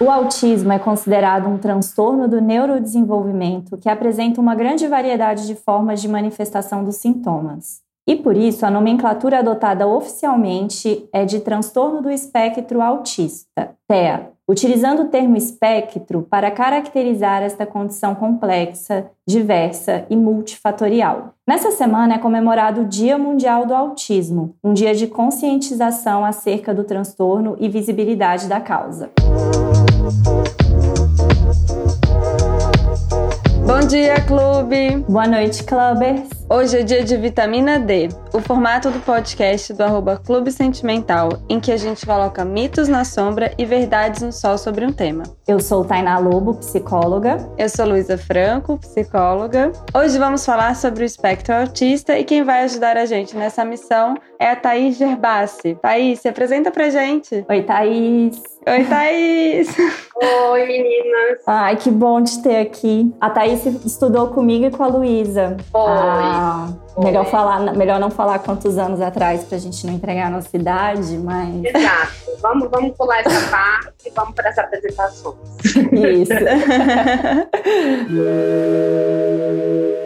O autismo é considerado um transtorno do neurodesenvolvimento que apresenta uma grande variedade de formas de manifestação dos sintomas. E por isso, a nomenclatura adotada oficialmente é de transtorno do espectro autista, TEA, utilizando o termo espectro para caracterizar esta condição complexa, diversa e multifatorial. Nessa semana é comemorado o Dia Mundial do Autismo, um dia de conscientização acerca do transtorno e visibilidade da causa. Bom dia, clube! Boa noite, clubbers! Hoje é dia de vitamina D, o formato do podcast do arroba Clube Sentimental, em que a gente coloca mitos na sombra e verdades no sol sobre um tema. Eu sou Tainá Lobo, psicóloga. Eu sou Luísa Franco, psicóloga. Hoje vamos falar sobre o espectro autista e quem vai ajudar a gente nessa missão é a Thaís Gerbassi. Thaís, se apresenta pra gente. Oi, Thaís! Oi, Thaís! Oi, meninas! Ai, que bom te ter aqui. A Thaís estudou comigo e com a Luísa. Oi! Ah, melhor, falar, melhor não falar quantos anos atrás para a gente não entregar a nossa idade, mas. Exato. Vamos, vamos pular essa parte e vamos para as apresentações. Isso.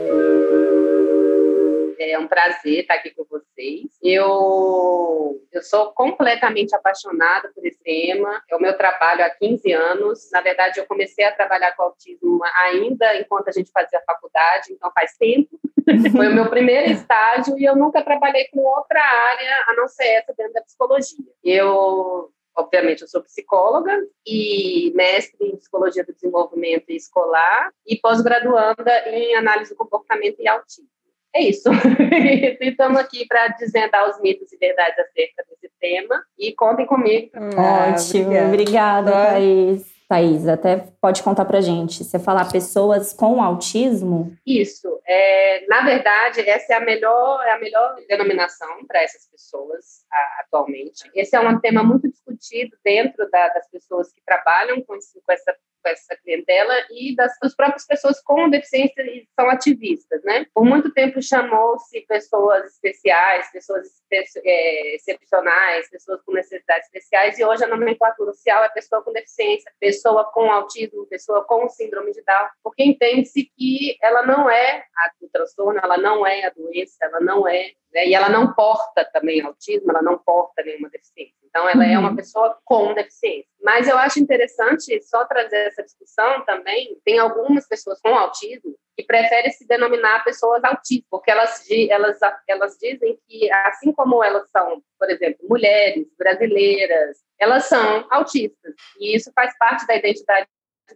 É um prazer estar aqui com vocês. Eu, eu sou completamente apaixonada por esse tema. É o meu trabalho há 15 anos. Na verdade, eu comecei a trabalhar com autismo ainda enquanto a gente fazia faculdade, então faz tempo. Foi o meu primeiro estágio e eu nunca trabalhei com outra área a não ser essa dentro da psicologia. Eu obviamente, eu sou psicóloga e mestre em psicologia do desenvolvimento escolar e pós-graduanda em análise do comportamento e autismo. É isso. e estamos aqui para desvendar os mitos e verdades acerca desse tema. E contem comigo. Ah, Ótimo. Obrigada, obrigada Thaís. Thaís, até pode contar para gente. Você falar pessoas com autismo? Isso. É, na verdade, essa é a melhor, é a melhor denominação para essas pessoas a, atualmente. Esse é um tema muito discutido dentro da, das pessoas que trabalham com, esse, com essa essa clientela e das, das próprias pessoas com deficiência e são ativistas, né? Por muito tempo chamou-se pessoas especiais, pessoas é, excepcionais, pessoas com necessidades especiais e hoje a nomenclatura oficial é pessoa com deficiência, pessoa com autismo, pessoa com síndrome de Down, porque entende-se que ela não é a do transtorno, ela não é a doença, ela não é né? E ela não porta também autismo, ela não porta nenhuma deficiência. Então, ela uhum. é uma uhum. pessoa com deficiência. Mas eu acho interessante só trazer essa discussão também. Tem algumas pessoas com autismo que preferem se denominar pessoas autistas, porque elas, elas, elas dizem que, assim como elas são, por exemplo, mulheres brasileiras, elas são autistas. E isso faz parte da identidade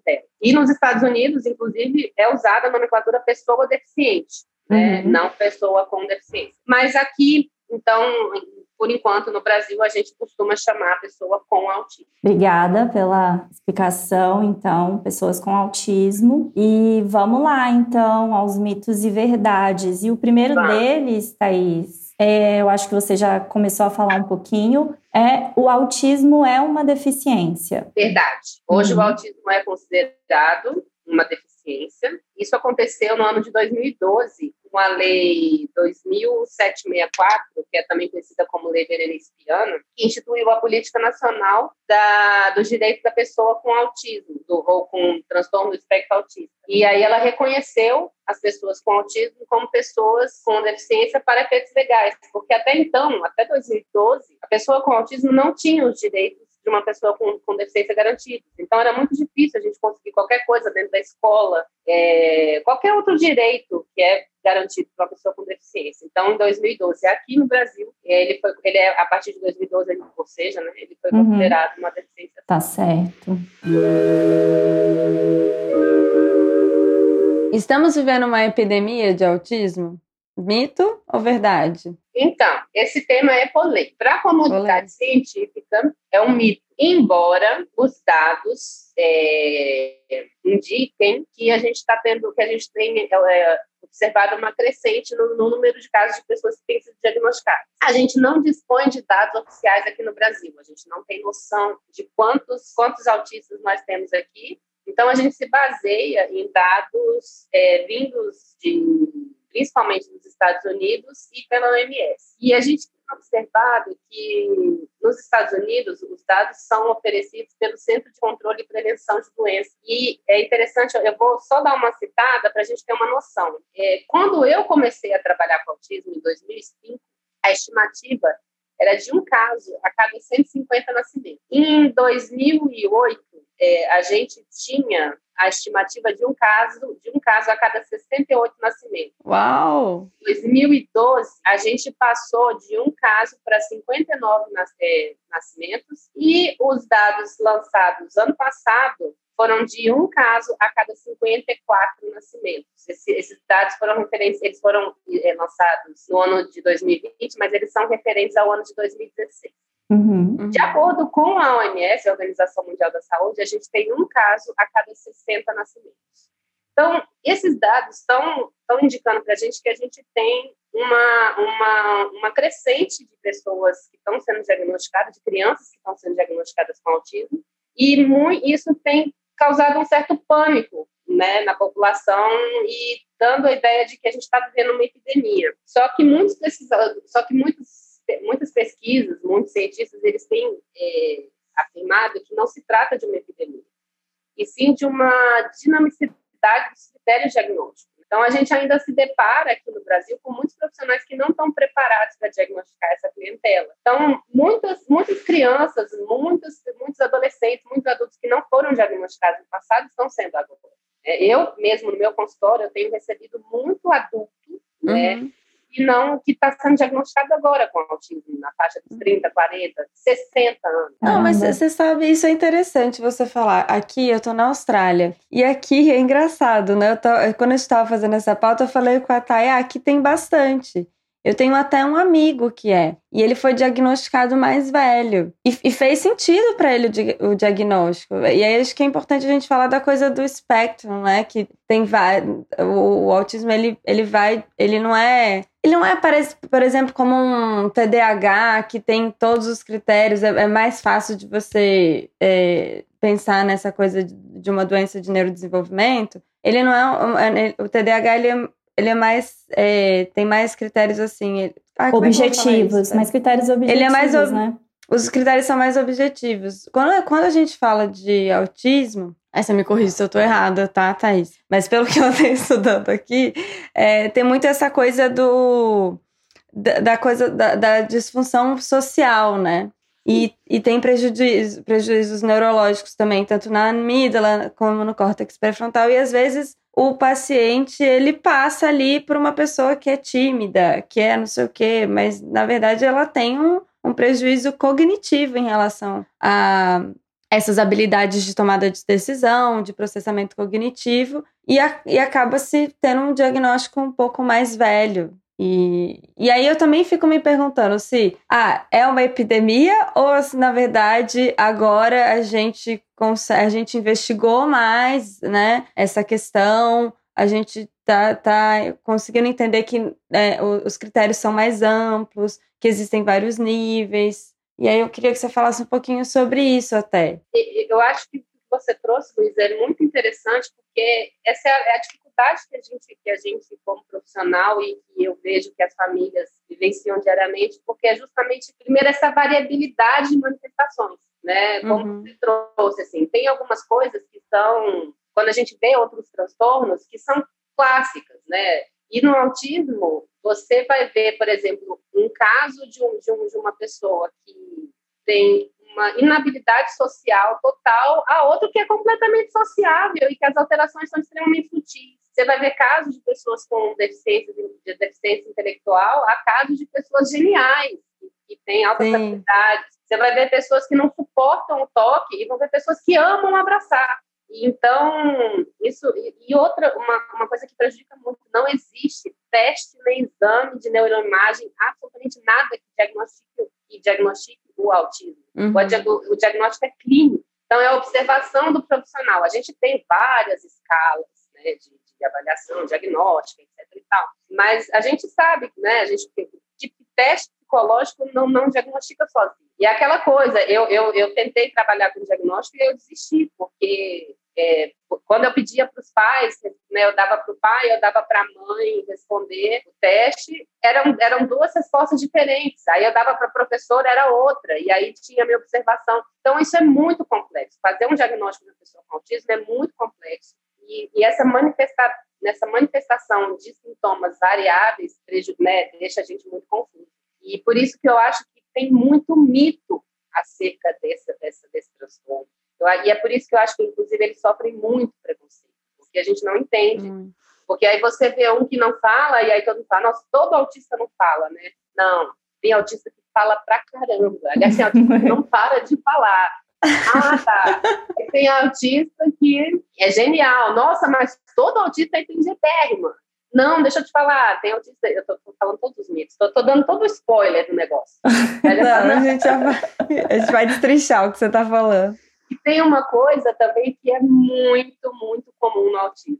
dela. E nos Estados Unidos, inclusive, é usada a nomenclatura pessoa deficiente né? uhum. não pessoa com deficiência. Mas aqui, então, por enquanto, no Brasil, a gente costuma chamar a pessoa com autismo. Obrigada pela explicação, então, pessoas com autismo. E vamos lá, então, aos mitos e verdades. E o primeiro Vai. deles, Thaís, é, eu acho que você já começou a falar um pouquinho, é o autismo é uma deficiência. Verdade. Hoje uhum. o autismo é considerado uma deficiência ciência. Isso aconteceu no ano de 2012, com a Lei 2764, que é também conhecida como Lei Berenice Piano, que instituiu a Política Nacional da, dos Direitos da Pessoa com Autismo, do, ou com transtorno do espectro autista. E aí ela reconheceu as pessoas com autismo como pessoas com deficiência para efeitos legais, porque até então, até 2012, a pessoa com autismo não tinha os direitos de uma pessoa com, com deficiência garantida. Então, era muito difícil a gente conseguir qualquer coisa dentro da escola, é, qualquer outro direito que é garantido para uma pessoa com deficiência. Então, em 2012, aqui no Brasil, ele foi, ele é a partir de 2012, ou seja, né, ele foi uhum. considerado uma deficiência. Tá certo. Estamos vivendo uma epidemia de autismo? Mito ou verdade? Então, esse tema é polêmico. Para a comunidade científica, é um mito, embora os dados é, indiquem que a gente está tendo, que a gente tem é, observado uma crescente no, no, número de casos de pessoas que têm sido diagnosticadas. A gente não dispõe de dados oficiais aqui no Brasil, a gente não tem noção de quantos, quantos autistas nós temos aqui, então a gente se baseia em dados é, vindos de principalmente nos Estados Unidos e pela OMS. E a gente tem observado que nos Estados Unidos os dados são oferecidos pelo Centro de Controle e Prevenção de Doenças. E é interessante, eu vou só dar uma citada para a gente ter uma noção. É, quando eu comecei a trabalhar com autismo em 2005, a estimativa era de um caso a cada 150 nascimentos. Em 2008, é, a gente tinha a estimativa de um caso de um caso a cada 68 nascimentos. Uau! Em 2012, a gente passou de um caso para 59 nas, é, nascimentos e os dados lançados ano passado foram de um caso a cada 54 nascimentos. Esse, esses dados foram referentes, eles foram é, lançados no ano de 2020, mas eles são referentes ao ano de 2016. Uhum. De acordo com a OMS, a Organização Mundial da Saúde, a gente tem um caso a cada 60 nascimentos. Então, esses dados estão, estão indicando para a gente que a gente tem uma, uma, uma crescente de pessoas que estão sendo diagnosticadas, de crianças que estão sendo diagnosticadas com autismo, e muito, isso tem causado um certo pânico né, na população e dando a ideia de que a gente está vivendo uma epidemia. Só que muitos desses, só que muitos muitas pesquisas, muitos cientistas, eles têm é, afirmado que não se trata de uma epidemia, e sim de uma dinamicidade dos critérios diagnósticos. Então, a gente ainda se depara aqui no Brasil com muitos profissionais que não estão preparados para diagnosticar essa clientela. Então, muitas, muitas crianças, muitos, muitos adolescentes, muitos adultos que não foram diagnosticados no passado estão sendo agora. É, eu mesmo, no meu consultório, eu tenho recebido muito adulto, né, uhum. E não que está sendo diagnosticado agora com autismo, na faixa dos 30, 40, 60 anos. Não, mas você sabe, isso é interessante você falar. Aqui, eu estou na Austrália, e aqui é engraçado, né? Eu tô, quando eu estava fazendo essa pauta, eu falei com a Thay, ah, aqui tem bastante. Eu tenho até um amigo que é, e ele foi diagnosticado mais velho. E, e fez sentido para ele o, o, diagnóstico. E aí acho que é importante a gente falar da coisa do espectro, né? Que tem o, o autismo ele, ele vai, ele não é ele não é, por exemplo, como um TDAH que tem todos os critérios, é, é mais fácil de você é, pensar nessa coisa de uma doença de neurodesenvolvimento. Ele não é. é o TDAH ele é, ele é mais. É, tem mais critérios assim. Ah, é objetivos, mais critérios objetivos. Ele é mais. Né? Os critérios são mais objetivos. Quando, quando a gente fala de autismo, essa me corrija se eu tô errada, tá, Thaís? Mas pelo que eu tenho estudando aqui, é, tem muito essa coisa do. da, da coisa da, da, disfunção social, né? E, e tem prejuízos, prejuízos neurológicos também, tanto na amígdala como no córtex pré-frontal. E às vezes o paciente ele passa ali por uma pessoa que é tímida, que é não sei o quê, mas na verdade ela tem um, um prejuízo cognitivo em relação a essas habilidades de tomada de decisão, de processamento cognitivo, e, a, e acaba se tendo um diagnóstico um pouco mais velho. E, e aí eu também fico me perguntando se ah, é uma epidemia ou se, na verdade, agora a gente, a gente investigou mais né, essa questão, a gente tá, tá conseguindo entender que é, os critérios são mais amplos, que existem vários níveis. E aí eu queria que você falasse um pouquinho sobre isso até. Eu acho que o que você trouxe, Luiz, é muito interessante, porque essa é a dificuldade que a gente, que a gente como profissional, e que eu vejo que as famílias vivenciam diariamente, porque é justamente, primeiro, essa variabilidade de manifestações, né? Como uhum. você trouxe, assim, tem algumas coisas que são, quando a gente vê outros transtornos, que são clássicas, né? E no autismo, você vai ver, por exemplo, um caso de, um, de, um, de uma pessoa que tem uma inabilidade social total, a outro que é completamente sociável e que as alterações são extremamente sutis. Você vai ver casos de pessoas com deficiência, de deficiência intelectual, há casos de pessoas geniais, que, têm altas Sim. habilidades. Você vai ver pessoas que não suportam o toque e vão ver pessoas que amam abraçar. Então, isso. E outra, uma, uma coisa que prejudica muito: não existe teste nem exame de neuroimagem, absolutamente nada que diagnostique, que diagnostique o autismo. Uhum. O, o diagnóstico é clínico. Então, é a observação do profissional. A gente tem várias escalas né, de, de avaliação, diagnóstica, etc. E tal. Mas a gente sabe, né, a gente que teste psicológico não, não diagnostica sozinho. E é aquela coisa, eu, eu, eu tentei trabalhar com diagnóstico e eu desisti, porque é, quando eu pedia para os pais, né, eu dava para o pai, eu dava para a mãe responder o teste, eram, eram duas respostas diferentes. Aí eu dava para a professora, era outra, e aí tinha a minha observação. Então, isso é muito complexo. Fazer um diagnóstico de uma pessoa com autismo é muito complexo. E, e essa manifesta, nessa manifestação de sintomas variáveis né, deixa a gente muito confuso. E por isso que eu acho que tem muito mito acerca desse, desse, desse transtorno. Eu, e é por isso que eu acho que, inclusive, eles sofrem muito preconceito, porque a gente não entende. Hum. Porque aí você vê um que não fala, e aí todo mundo fala, nossa, todo autista não fala, né? Não, tem autista que fala pra caramba. Aliás, tem autista que não para de falar. Ah, tá. Tem autista que é genial. Nossa, mas todo autista é intangibérrimo. Não, deixa eu te falar, tem autista, eu tô, tô falando todos os mitos, tô, tô, dando todo o spoiler do negócio. não, a, gente vai, a gente vai destrinchar o que você tá falando. E tem uma coisa também que é muito, muito comum no autismo.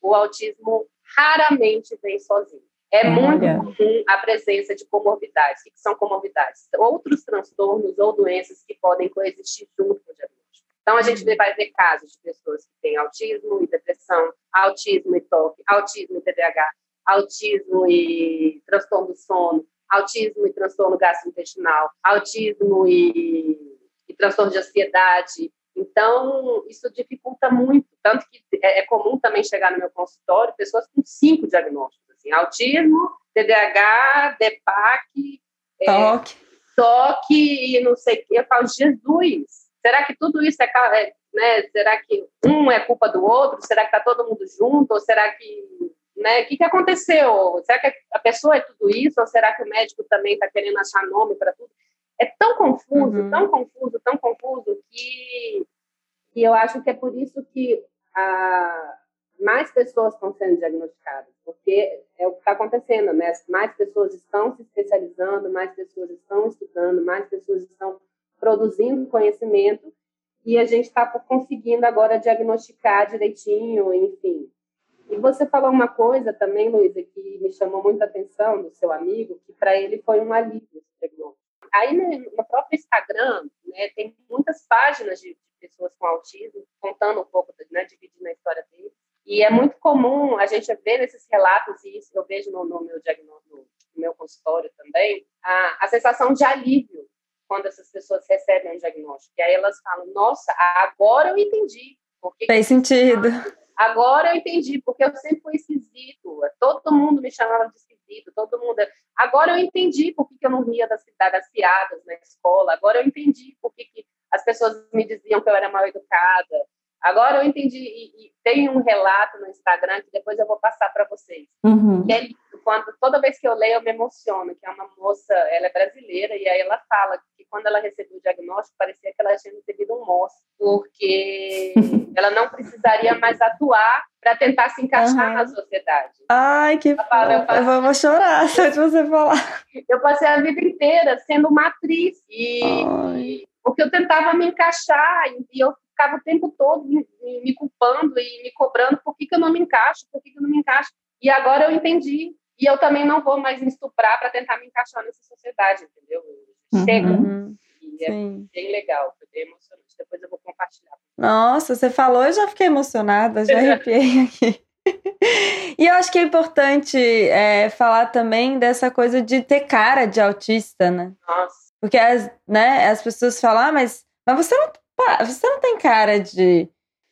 O autismo raramente vem sozinho. É muito comum a presença de comorbidades. O que são comorbidades? Outros transtornos ou doenças que podem coexistir junto com o diagnóstico. Então, a gente vai ver casos de pessoas que têm autismo e depressão, autismo e toque, autismo e TDAH, autismo e transtorno do sono, autismo e transtorno gastrointestinal, autismo e e transtorno de ansiedade. Então, isso dificulta muito. Tanto que é, é comum também chegar no meu consultório pessoas com cinco diagnósticos: assim, autismo, TDAH, DEPAC, toque. É, toque e não sei o quê. Eu falo, Jesus, será que tudo isso é, é né, será que um é culpa do outro? Será que está todo mundo junto? Ou será que, né, o que, que aconteceu? Será que a pessoa é tudo isso? Ou será que o médico também está querendo achar nome para tudo? É tão confuso, uhum. tão confuso, tão confuso, que, que eu acho que é por isso que a, mais pessoas estão sendo diagnosticadas, porque é o que está acontecendo, né? Mais pessoas estão se especializando, mais pessoas estão estudando, mais pessoas estão produzindo conhecimento e a gente está conseguindo agora diagnosticar direitinho, enfim. E você falou uma coisa também, Luísa, que me chamou muita atenção do seu amigo, que para ele foi um alívio esse diagnóstico Aí no, próprio Instagram, né, tem muitas páginas de, pessoas com autismo contando um pouco, né, dividindo a história deles. E é muito comum a gente ver nesses relatos, e isso eu vejo no, no meu diagnóstico, no, meu consultório também, a, a sensação de alívio quando essas pessoas recebem um diagnóstico. E aí elas falam, nossa, agora eu entendi. Porque Faz sentido. Agora eu entendi, porque eu sempre fui esquisito. Todo mundo me chamava de esquisito, todo mundo. Agora eu entendi por que, eu não ria das, das piadas na escola. Agora eu entendi por que, que as pessoas me diziam que eu era mal educada. Agora eu entendi, e, e, tem um relato no Instagram que depois eu vou passar para vocês. Uhum. Que é quando toda vez que eu leio eu me emociono, que é uma moça, ela é brasileira, e aí ela fala que quando ela recebeu o diagnóstico, parecia que ela tinha recebido um moço, porque ela não precisaria mais atuar para tentar se encaixar uhum. na sociedade. Ai, que fala, eu, passei... eu, vou chorar só de você falar. Eu passei a vida inteira sendo uma atriz, e, porque eu tentava me encaixar, e eu ficava o tempo todo me, me culpando e me cobrando por que, que eu não me encaixo, por que, que eu não me encaixo. E agora eu entendi. E eu também não vou mais me estuprar para tentar me encaixar nessa sociedade, entendeu? Chega. Uhum. E é Sim. bem legal, foi bem emocionante. Depois eu vou compartilhar. Nossa, você falou, eu já fiquei emocionada, já arrepiei aqui. e eu acho que é importante é, falar também dessa coisa de ter cara de autista, né? Nossa. Porque as, né, as pessoas falam, ah, mas, mas você não você não tem cara de,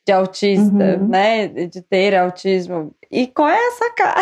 de autista, uhum. né? De ter autismo. E qual é essa cara?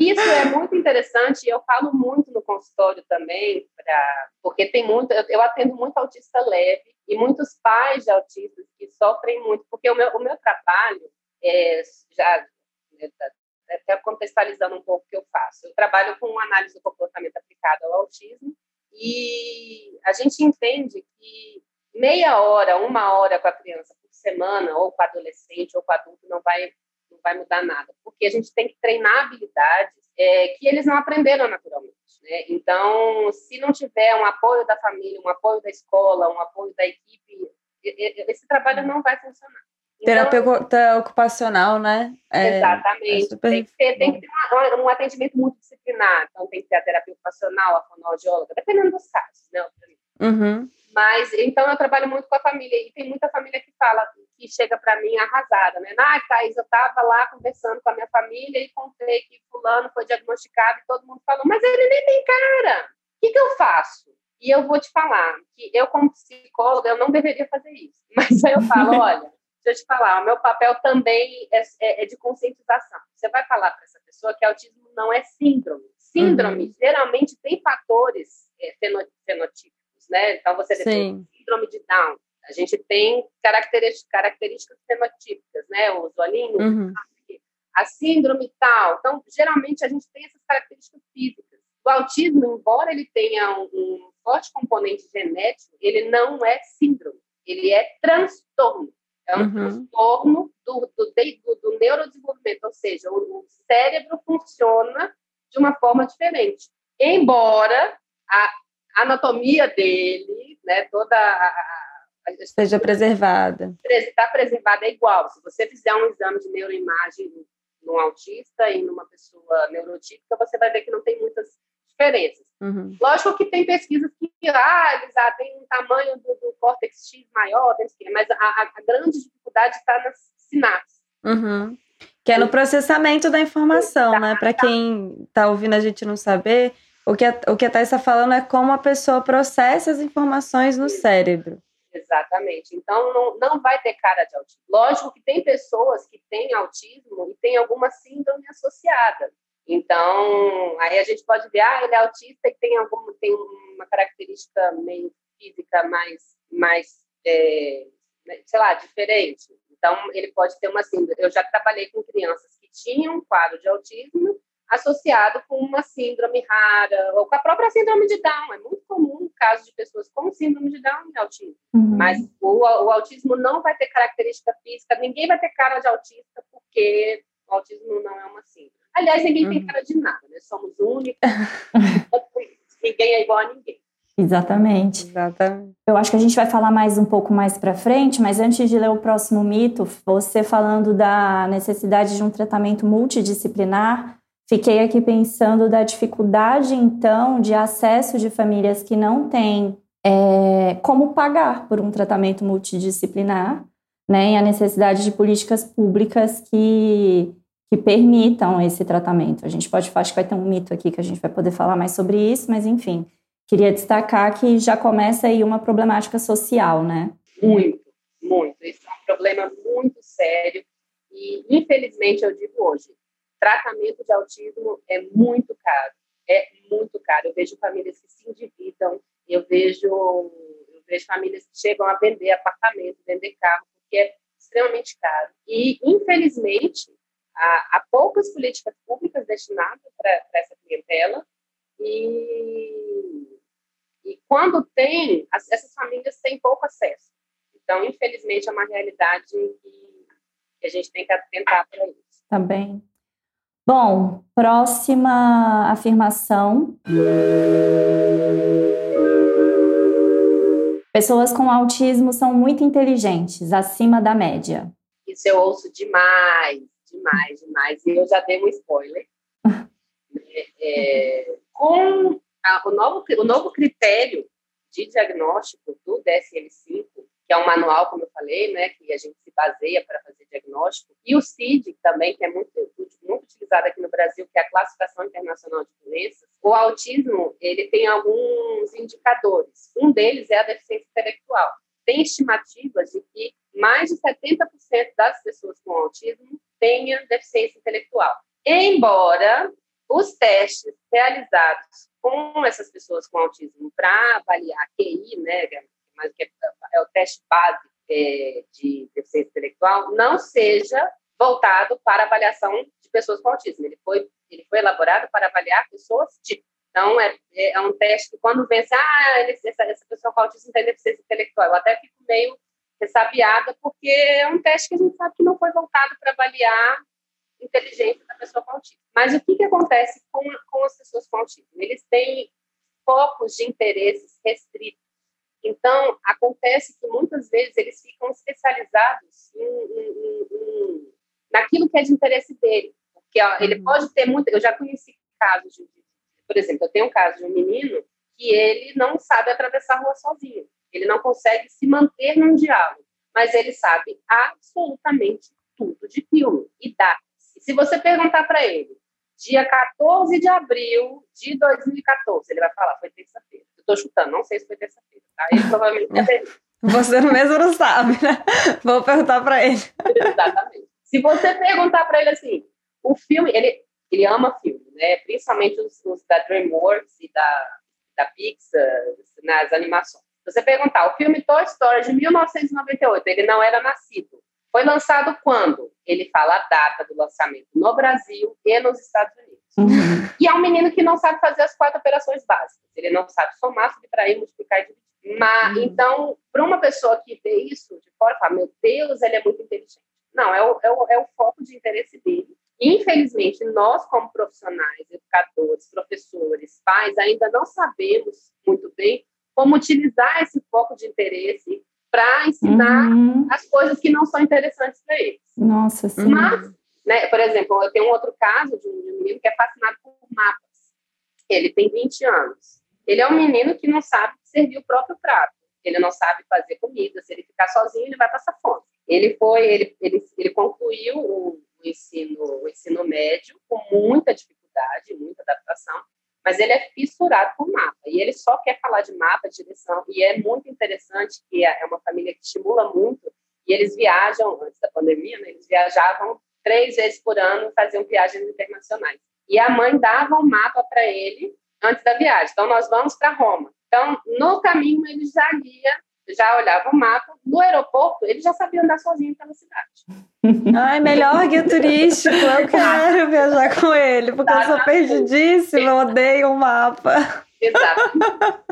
Isso é muito interessante e eu falo muito no consultório também, pra, porque tem muito, eu, eu, atendo muito autista leve e muitos pais de autistas que sofrem muito, porque o meu, o meu trabalho, é, já né, tá, até contextualizando um pouco o que eu faço, eu trabalho com análise do comportamento aplicado ao autismo e a gente entende que meia hora, uma hora com a criança por semana, ou com o adolescente, ou com o adulto, não vai, não vai mudar nada. Porque a gente tem que treinar habilidades é, que eles não aprenderam naturalmente. Né? Então, se não tiver um apoio da família, um apoio da escola, um apoio da equipe, esse trabalho não vai funcionar. Então, Terapeuta ocupacional, né? É, exatamente. É super... tem, que ter, tem que ter um, um, atendimento multidisciplinar. Então, tem que ter a terapia ocupacional, a fonoaudióloga, dependendo dos casos, né? Uhum. Mas então eu trabalho muito com a família e tem muita família que fala que chega para mim arrasada, né? Ah, Thaís, eu estava lá conversando com a minha família e contei que fulano foi diagnosticado e todo mundo falou, mas ele nem tem cara. O que, que eu faço? E eu vou te falar que eu, como psicóloga, eu não deveria fazer isso. Mas aí eu falo, olha, deixa eu te falar, o meu papel também é, é, é de conscientização. Você vai falar para essa pessoa que autismo não é síndrome. Síndrome uhum. geralmente tem fatores é, fenotípicos, né? Então você tem síndrome de Down. A gente tem características, características fenotípicas, né? Os olhinhos, uhum. a síndrome tal. Então, geralmente a gente tem essas características físicas. O autismo, embora ele tenha um, um forte componente genético, ele não é síndrome, ele é transtorno. É um uhum. transtorno do, do, do, do, neurodesenvolvimento, ou seja, o, o, cérebro funciona de uma forma diferente. Embora a anatomia dele, né, toda a, a, a seja preservada. Está preservada é igual. Se você fizer um exame de neuroimagem num autista e numa pessoa neurotípica, você vai ver que não tem muitas diferenças. Uhum. Lógico que tem pesquisas que ah, eles ah, têm um tamanho do, do córtex X maior, mas a, a, grande dificuldade está nas sinapses. Uhum. Que é no processamento da informação, né? Para quem está ouvindo a gente não saber, o que a, o que a Thais está falando é como a pessoa processa as informações no cérebro. Exatamente. Então, não, não vai ter cara de autismo. Lógico que tem pessoas que têm autismo e têm alguma síndrome associada. Então, aí a gente pode ver, ah, ele é autista e tem, algum, tem uma característica meio física mais, mais é, sei lá, diferente. Então, ele pode ter uma síndrome. Eu já trabalhei com crianças que tinham um quadro de autismo associado com uma síndrome rara, ou com a própria síndrome de Down. É muito comum o caso de pessoas com síndrome de Down e autismo. Uhum. Mas o, o, autismo não vai ter característica física, ninguém vai ter cara de autista, porque o autismo não é uma síndrome. Aliás, ninguém uhum. tem cara de nada, né? Somos únicos, ninguém é igual a ninguém. Exatamente. Exatamente. Eu acho que a gente vai falar mais um pouco mais para frente, mas antes de ler o próximo mito, você falando da necessidade de um tratamento multidisciplinar, fiquei aqui pensando da dificuldade, então, de acesso de famílias que não têm é, como pagar por um tratamento multidisciplinar, né, e a necessidade de políticas públicas que que permitam esse tratamento. A gente pode, acho que vai ter um mito aqui que a gente vai poder falar mais sobre isso, mas enfim, queria destacar que já começa aí uma problemática social, né? Muito, muito. Isso é um problema muito sério e, infelizmente, eu digo hoje, tratamento de autismo é muito caro. É muito caro. Eu vejo famílias que se endividam, eu vejo, eu vejo famílias que chegam a vender apartamento, vender carro, porque é extremamente caro. E, infelizmente, há, há poucas políticas públicas destinadas para essa clientela e, e quando tem, as, essas famílias têm pouco acesso. Então, infelizmente, é uma realidade que, que a gente tem que atentar para isso. Tá. Bom, próxima afirmação. Pessoas com autismo são muito inteligentes, acima da média. Isso eu ouço demais demais, demais. E eu já dei um spoiler. é, é, com a, o, novo, o novo critério de diagnóstico do DSM-5, que é um manual, como eu falei, né, que a gente se baseia para fazer diagnóstico, e o CID também, que é muito, muito utilizado aqui no Brasil, que é a Classificação Internacional de Doenças, o autismo ele tem alguns indicadores. Um deles é a deficiência intelectual. Tem estimativas de que mais de 70% das pessoas com autismo tenha deficiência intelectual. Embora os testes realizados com essas pessoas com autismo para avaliar QI, né, mas que é, é o teste base é, de deficiência intelectual, não seja voltado para avaliação de pessoas com autismo. Ele foi, ele foi elaborado para avaliar pessoas tipo. Então, é, é um teste que quando vence, ah, essa, essa pessoa com autismo tem deficiência intelectual, eu até fico meio ressabiada, porque é um teste que a gente sabe que não foi voltado para avaliar inteligência da pessoa com autismo. Mas o que, que acontece com, com as pessoas com autismo? Eles têm focos de interesses restritos. Então, acontece que muitas vezes eles ficam especializados em, em, em, naquilo que é de interesse dele. Porque ó, ele uhum. pode ter muito. Eu já conheci casos de. Por exemplo, eu tenho um caso de um menino que ele não sabe atravessar a rua sozinho. ele não consegue se manter num diálogo, mas ele sabe absolutamente tudo de filme e datas. E se você perguntar para ele, dia 14 de abril de 2014, ele vai falar, foi terça-feira. Eu estou chutando, não sei se foi terça-feira, tá? Ele provavelmente vai Você mesmo não sabe, né? Vou perguntar para ele. Exatamente. Se você perguntar para ele assim, o filme, ele, ele ama filme, né? Principalmente os, os da DreamWorks e da, da Pixar, nas animações. Se você perguntar, o filme Toy Story de 1998, ele não era nascido. Foi lançado quando? Ele fala a data do lançamento no Brasil e nos Estados Unidos. Uhum. E é um menino que não sabe fazer as quatro operações básicas. Ele não sabe somar, subtrair, multiplicar e dividir. Mas, uhum. Então, para uma pessoa que vê isso de fora, fala, meu Deus, ele é muito inteligente. Não, é o, é o, é o foco de interesse dele. Infelizmente, nós, como profissionais, educadores, professores, pais, ainda não sabemos muito bem como utilizar esse foco de interesse para ensinar uhum. as coisas que não são interessantes para eles. Nossa, sim. Mas, né, por exemplo, eu tenho um outro caso de um menino que é fascinado por mapas. Ele tem 20 anos. Ele é um menino que não sabe servir o próprio prato. Ele não sabe fazer comida. Se ele ficar sozinho, ele vai passar fome. Ele foi, ele, ele, ele concluiu o, o ensino, o ensino médio com muita dificuldade, muita adaptação, mas ele é fissurado por mapa e ele só quer falar de mapa, direção e é muito interessante que é, é uma família que estimula muito e eles viajam antes da pandemia, né, eles viajavam três vezes por ano, faziam viagens internacionais e a mãe dava um mapa para ele antes da viagem. Então nós vamos para Roma. Então no caminho ele já guia já olhava o mapa. No aeroporto, ele já sabia andar sozinho pela cidade. Ai, melhor guia turístico. Eu quero viajar com ele, porque eu sou perdidíssima, eu odeio o mapa. Exato. Então,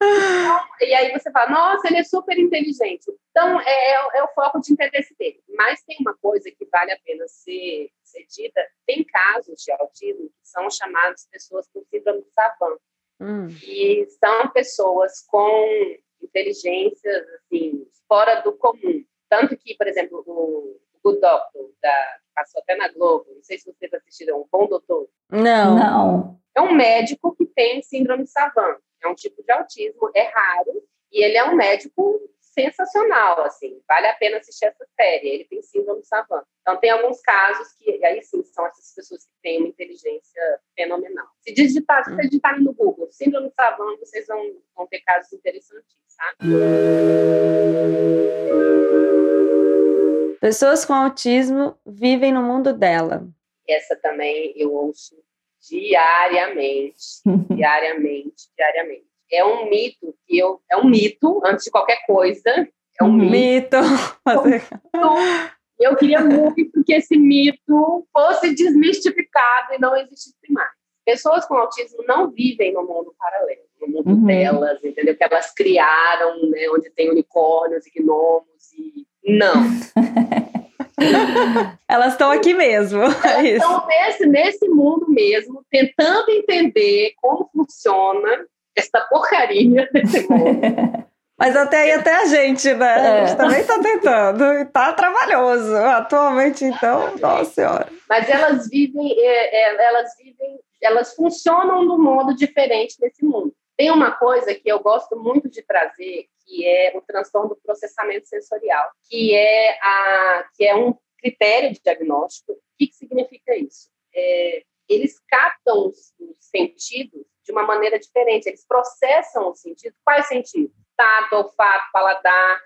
e aí você fala, nossa, ele é super inteligente. Então, é, é, é, o foco de interesse dele. Mas tem uma coisa que vale a pena ser, ser dita. Tem casos de autismo que são chamados pessoas com síndrome de Savant. Hum. E são pessoas com inteligências assim, fora do comum. Tanto que, por exemplo, o Good Doctor, da, que passou até na Globo, não sei se vocês assistiram, um Bom Doutor. Não. Não. É um médico que tem síndrome de Savant. É um tipo de autismo, é raro, e ele é um médico sensacional, assim, vale a pena assistir essa série. Ele tem síndrome de Savant. Então, tem alguns casos que, aí sim, são essas pessoas que têm uma inteligência fenomenal. Se digitar, se digitarem no Google síndrome de Savant, vocês vão, vão ter casos interessantes, tá? Pessoas com autismo vivem no mundo dela. Essa também eu ouço diariamente, diariamente, diariamente é um mito que eu é um mito antes de qualquer coisa. É um mito. mito. Eu queria muito que esse mito fosse desmistificado e não existisse mais. Pessoas com autismo não vivem no mundo paralelo, no mundo uhum. delas, entendeu? Que elas criaram, né, onde tem unicórnios e gnomos e não. Elas estão aqui mesmo. É estão nesse, nesse mundo mesmo, tentando entender como funciona essa porcaria desse mundo. Mas até aí, até a gente, né? A gente é. também está tentando. E tá trabalhoso. Atualmente, então, nossa senhora. Mas elas vivem, é, é, elas vivem, elas funcionam de um modo diferente nesse mundo. Tem uma coisa que eu gosto muito de trazer, que é o transtorno do processamento sensorial, que é, a, que é um critério de diagnóstico. O que, que significa isso? É, eles captam os, os sentidos de uma maneira diferente. Eles processam o sentido. Quais sentidos? Tato, olfato, paladar,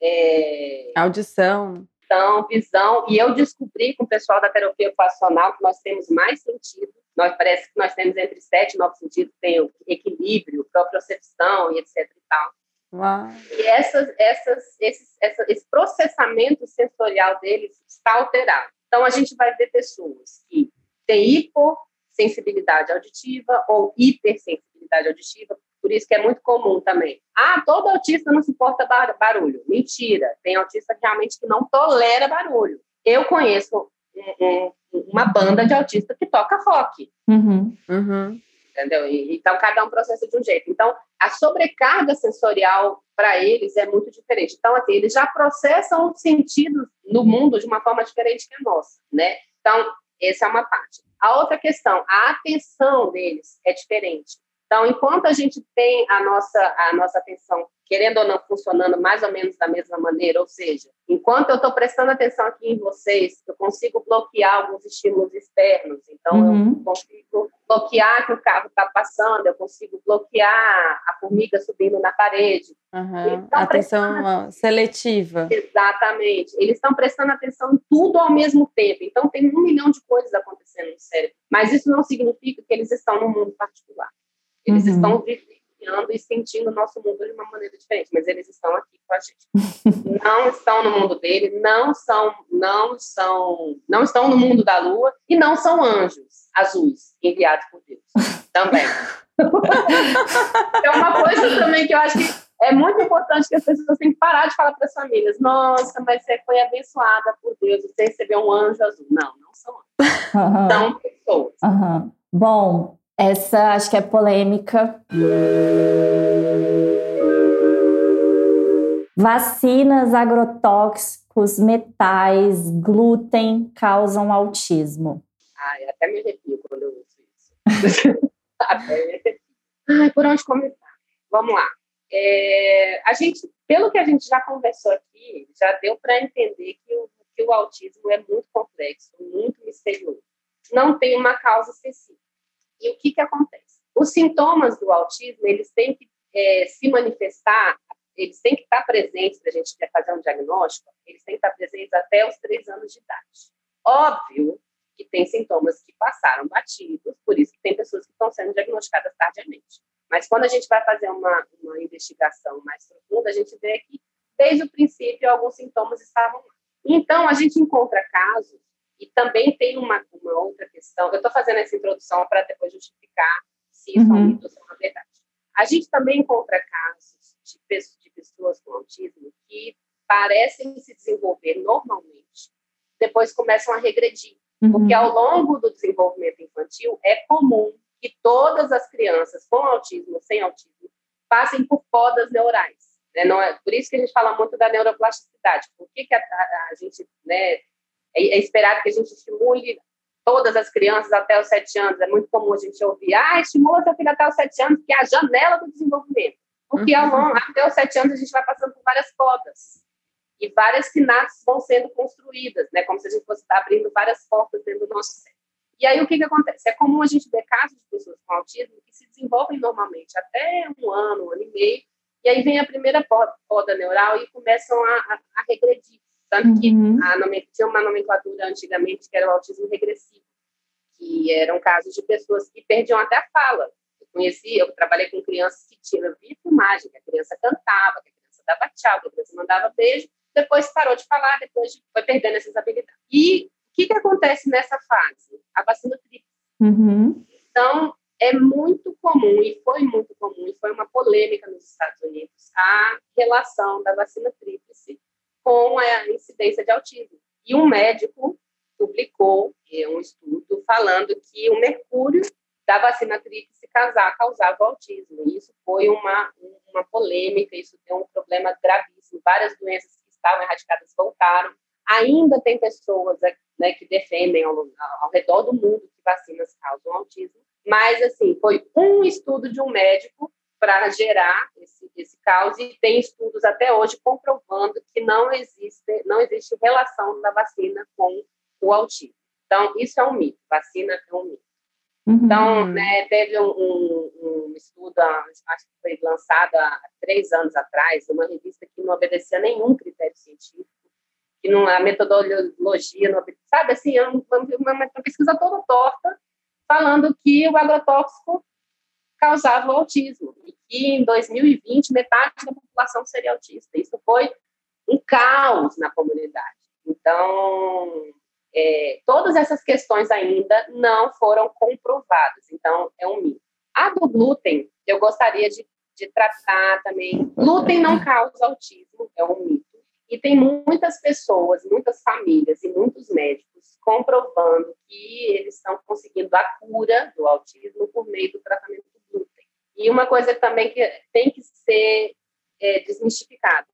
é... audição. Então, visão. E eu descobri com o pessoal da terapia ocupacional que nós temos mais sentidos. Nós parece que nós temos entre sete e nove sentidos, tem o equilíbrio, propriocepção e etc e tal. Uau. E essas, essas, esses, essa, esse processamento sensorial deles está alterado. Então, a gente vai ver pessoas que têm hipo sensibilidade auditiva ou hipersensibilidade auditiva, por isso que é muito comum também. Ah, todo autista não suporta barulho. Mentira, tem autista realmente que não tolera barulho. Eu conheço um, um, uma banda de autistas que toca rock. Uhum. Uhum. Entendeu? E, então, cada um processa de um jeito. Então, a sobrecarga sensorial para eles é muito diferente. Então, assim, eles já processam sentidos no mundo de uma forma diferente que a nossa, né? Então, essa é uma parte. A outra questão, a atenção deles é diferente. Então, enquanto a gente tem a nossa, a nossa atenção, querendo ou não, funcionando mais ou menos da mesma maneira, ou seja, enquanto eu estou prestando atenção aqui em vocês, eu consigo bloquear alguns estímulos externos. Então, uhum. eu consigo bloquear que o carro está passando, eu consigo bloquear a formiga subindo na parede. Uhum. Atenção prestando... seletiva. Exatamente. Eles estão prestando atenção em tudo ao mesmo tempo. Então, tem um milhão de coisas acontecendo no cérebro. Mas isso não significa que eles estão no mundo particular. Eles uhum. estão vivenciando e sentindo o nosso mundo de uma maneira diferente, mas eles estão aqui com a gente. não estão no mundo dele, não são, não são, não estão no mundo da lua e não são anjos azuis enviados por Deus também. é uma coisa também que eu acho que é muito importante que as pessoas têm que parar de falar para as famílias: nossa, mas você foi abençoada por Deus, você recebeu um anjo azul. Não, não são anjos. Uhum. São pessoas. Uhum. Bom, essa acho que é polêmica. Vacinas, agrotóxicos, metais, glúten causam autismo. Ai, até me arrepio quando eu uso isso. Ai, por onde começar? Vamos lá. É, a gente, pelo que a gente já conversou aqui, já deu para entender que o, que o autismo é muito complexo, muito misterioso. Não tem uma causa específica. E o que, que acontece? Os sintomas do autismo, eles têm que é, se manifestar, eles têm que estar presentes para a gente fazer um diagnóstico, eles têm que estar presentes até os três anos de idade. Óbvio que tem sintomas que passaram batidos, por isso que tem pessoas que estão sendo diagnosticadas tardiamente. Mas quando a gente vai fazer uma, uma investigação mais profunda, a gente vê que, desde o princípio, alguns sintomas estavam lá. Então, a gente encontra casos e também tem uma, uma outra questão, eu estou fazendo essa introdução para depois justificar se isso uhum. é um mito ou se é uma verdade. A gente também encontra casos de, de pessoas com autismo que parecem se desenvolver normalmente, depois começam a regredir. Uhum. Porque ao longo do desenvolvimento infantil é comum que todas as crianças com autismo sem autismo passem por podas neurais. Né? Não é, por isso que a gente fala muito da neuroplasticidade. Por que, que a, a, a gente né, é, é esperado que a gente estimule todas as crianças até os sete anos. É muito comum a gente ouvir, ah, estimula seu filho até os sete anos, que é a janela do desenvolvimento. Porque uhum. longo, até os sete anos a gente vai passando por várias podas. E várias sinapses vão sendo construídas, né? Como se a gente fosse estar abrindo várias portas dentro do nosso cérebro. E aí o que, que acontece? É comum a gente ver casos de pessoas com autismo que se desenvolvem normalmente até um ano, um ano e meio, e aí vem a primeira poda, poda neural e começam a, a, a regredir. Tanto que uhum. a, tinha uma nomenclatura antigamente que era o autismo regressivo, que eram casos de pessoas que perdiam até a fala. Eu conheci, eu trabalhei com crianças que tinham vi filmagem, que a criança cantava, que a criança dava tchau, que a criança mandava beijo, depois parou de falar, depois foi perdendo essas habilidades. E o que, que acontece nessa fase? A vacina tríplice. Uhum. Então, é muito comum, e foi muito comum, e foi uma polêmica nos Estados Unidos, a relação da vacina tríplice com a incidência de autismo. E um médico publicou é, um estudo falando que o mercúrio da vacina tríplice causava autismo. E isso foi uma, uma polêmica, isso deu um problema gravíssimo. Várias doenças que estavam erradicadas voltaram. Ainda tem pessoas né, que defendem ao, ao redor do mundo que vacinas causam autismo. Mas, assim, foi um estudo de um médico para gerar esse, esse caos e tem estudos até hoje comprovando que não existe, não existe relação da vacina com o autismo. Então, isso é um mito, vacina é um mito. Uhum. Então, né, teve um, um, um, estudo, acho que foi lançado há três anos atrás, uma revista que não obedecia a nenhum critério científico, que não, a metodologia não sabe, assim, é uma, uma, uma pesquisa toda torta, falando que o agrotóxico causava o autismo e que em 2020 metade da população seria autista. Isso foi um caos na comunidade. Então, é, todas essas questões ainda não foram comprovadas. Então, é um mito. A do glúten, eu gostaria de, de tratar também. Glúten não causa autismo, é um mito. E tem muitas pessoas, muitas famílias e muitos médicos comprovando que eles estão conseguindo a cura do autismo por meio do tratamento e uma coisa também que tem que ser é, desmistificada: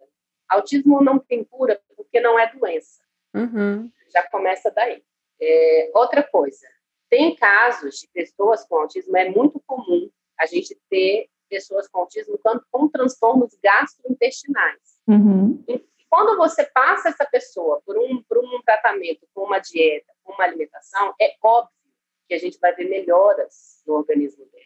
autismo não tem cura porque não é doença. Uhum. Já começa daí. É, outra coisa: tem casos de pessoas com autismo, é muito comum a gente ter pessoas com autismo com transtornos gastrointestinais. Uhum. E quando você passa essa pessoa por um, por um tratamento com uma dieta, com uma alimentação, é óbvio que a gente vai ver melhoras no organismo dela,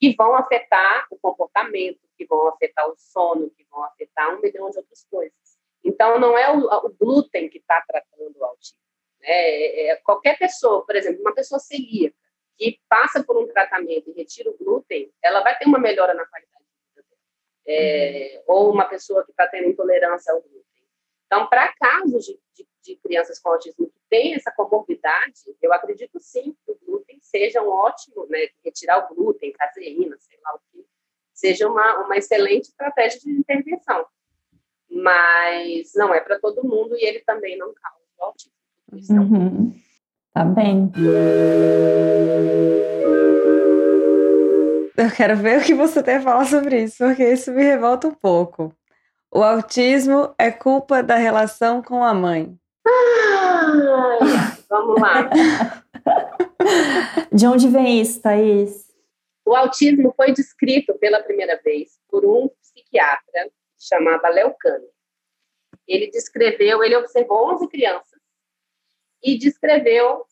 que vão afetar o comportamento, que vão afetar o sono, que vão afetar um milhão de outras coisas. Então, não é o, o glúten que está tratando o autismo. Né? É, é, qualquer pessoa, por exemplo, uma pessoa celíaca, que passa por um tratamento e retira o glúten, ela vai ter uma melhora na qualidade de vida dela. É, ou uma pessoa que está tendo intolerância ao glúten. Então, para casos de, de, de, crianças com autismo que têm essa comorbidade, eu acredito sim que o glúten seja um ótimo, né, retirar o glúten, caseína, sei lá o que, seja uma, uma excelente estratégia de intervenção. Mas não é para todo mundo e ele também não causa autismo. Uhum. Tá bem. Eu quero ver o que você tem a falar sobre isso, porque isso me revolta um pouco. O autismo é culpa da relação com a mãe. Vamos lá. De onde vem isso, Thaís? O autismo foi descrito pela primeira vez por um psiquiatra chamado Léo Kahn. Ele descreveu, ele observou 11 crianças e descreveu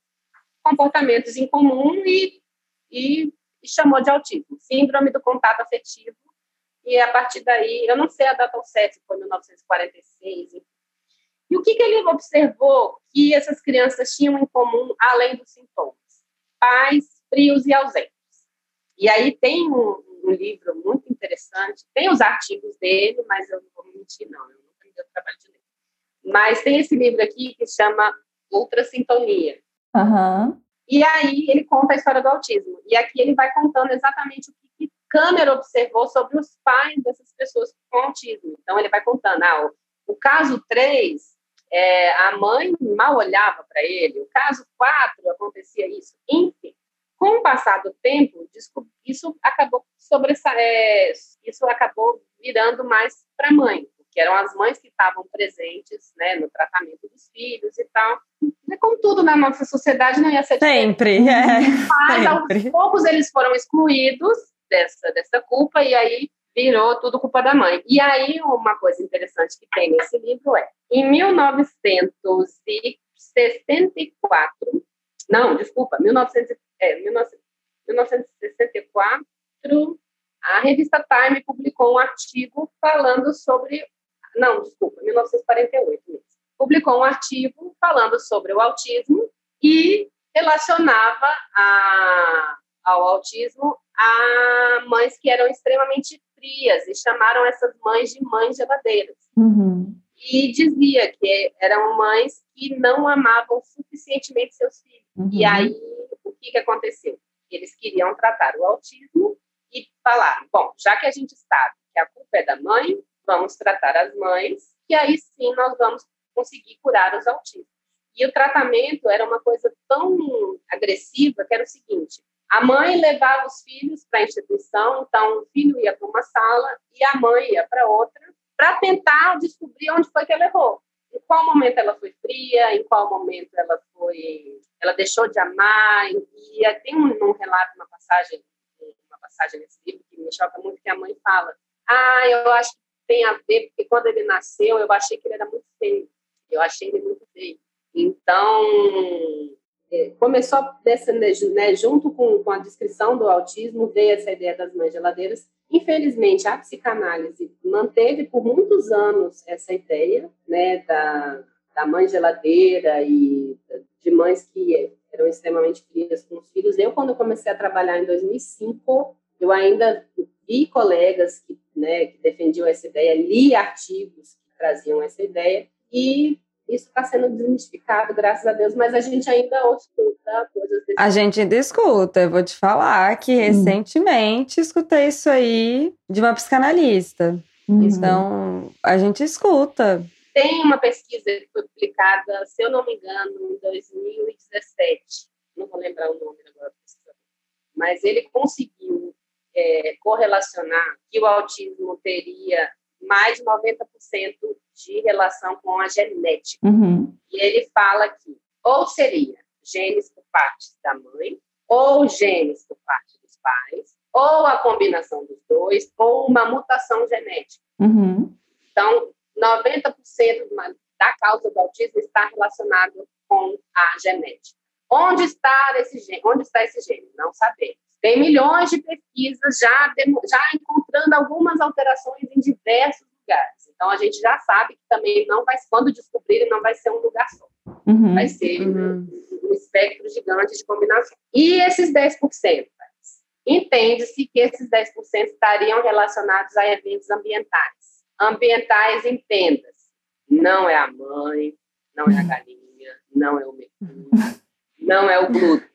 comportamentos em comum e, e, e chamou de autismo, síndrome do contato afetivo. E a partir daí, eu não sei a data se foi 1946. E o que, que ele observou que essas crianças tinham em comum, além dos sintomas? Pais frios e ausentes. E aí tem um, um livro muito interessante, tem os artigos dele, mas eu não vou mentir, não, eu não tenho o trabalho de ler. Mas tem esse livro aqui que chama ultrassintonia. Uhum. E aí ele conta a história do autismo. E aqui ele vai contando exatamente o que, Câmara observou sobre os pais dessas pessoas com autismo. Então ele vai contando, ah, o caso 3, é, a mãe mal olhava para ele, o caso 4 acontecia isso. Enfim, com o passar do tempo, isso acabou sobressa é, isso acabou virando mais para a mãe que eram as mães que estavam presentes né, no tratamento dos filhos e tal. E como tudo na nossa sociedade não ia ser Sempre, é. Mas Sempre. aos poucos eles foram excluídos dessa, dessa culpa e aí virou tudo culpa da mãe. E aí uma coisa interessante que tem nesse livro é, em 1964, não, desculpa, 1900, é, 1964, a revista Time publicou um artigo falando sobre não, desculpa, 1948 mesmo, publicou um artigo falando sobre o autismo e relacionava a, ao autismo a mães que eram extremamente frias e chamaram essas mães de mães geladeiras. Uhum. E dizia que eram mães que não amavam suficientemente seus filhos. Uhum. E aí, o que, que aconteceu? Eles queriam tratar o autismo e falar: bom, já que a gente sabe que a culpa é da mãe, vamos tratar as mães, e aí sim nós vamos conseguir curar os autistas. E o tratamento era uma coisa tão agressiva que era o seguinte: a mãe levava os filhos para a instituição, então o filho ia para uma sala e a mãe ia para outra, para tentar descobrir onde foi que ela errou. Em qual momento ela foi fria, em qual momento ela foi, ela deixou de amar. E tem um, um relato, uma passagem, uma passagem nesse livro que me choca muito que a mãe fala: "Ah, eu acho que tem a ver, porque quando ele nasceu, eu achei que ele era muito feio. Eu achei ele muito feio. Então, começou dessa, né, junto com, com a descrição do autismo, veio essa ideia das mães geladeiras. Infelizmente, a psicanálise manteve por muitos anos essa ideia né, da, da mãe geladeira e de mães que eram extremamente frias com os filhos. Eu, quando comecei a trabalhar em 2005, eu ainda vi colegas que, né, que defendiam essa ideia, li artigos que traziam essa ideia, e isso está sendo desmistificado, graças a Deus, mas a gente ainda escuta coisas desse A gente ainda escuta, eu vou te falar que hum. recentemente escutei isso aí de uma psicanalista. Uhum. Então, a gente escuta. Tem uma pesquisa que foi publicada, se eu não me engano, em 2017, não vou lembrar o nome agora, mas ele conseguiu é, correlacionar que o autismo teria mais de 90% de relação com a genética. Uhum. E ele fala que ou seria genes por parte da mãe, ou genes por parte dos pais, ou a combinação dos dois, ou uma mutação genética. Uhum. Então, 90% da causa do autismo está relacionado com a genética. Onde está esse gene? Onde está esse gene? Não sabemos. Tem milhões de pesquisas já, já encontrando algumas alterações em diversos lugares. Então, a gente já sabe que também não vai, quando descobrirem, não vai ser um lugar só. Uhum. Vai ser uhum. um, um espectro gigante de combinação. E esses 10%? Entende-se que esses 10% estariam relacionados a eventos ambientais. Ambientais, entenda Não é a mãe, não é a galinha, não é o mercúrio, não é o glúten.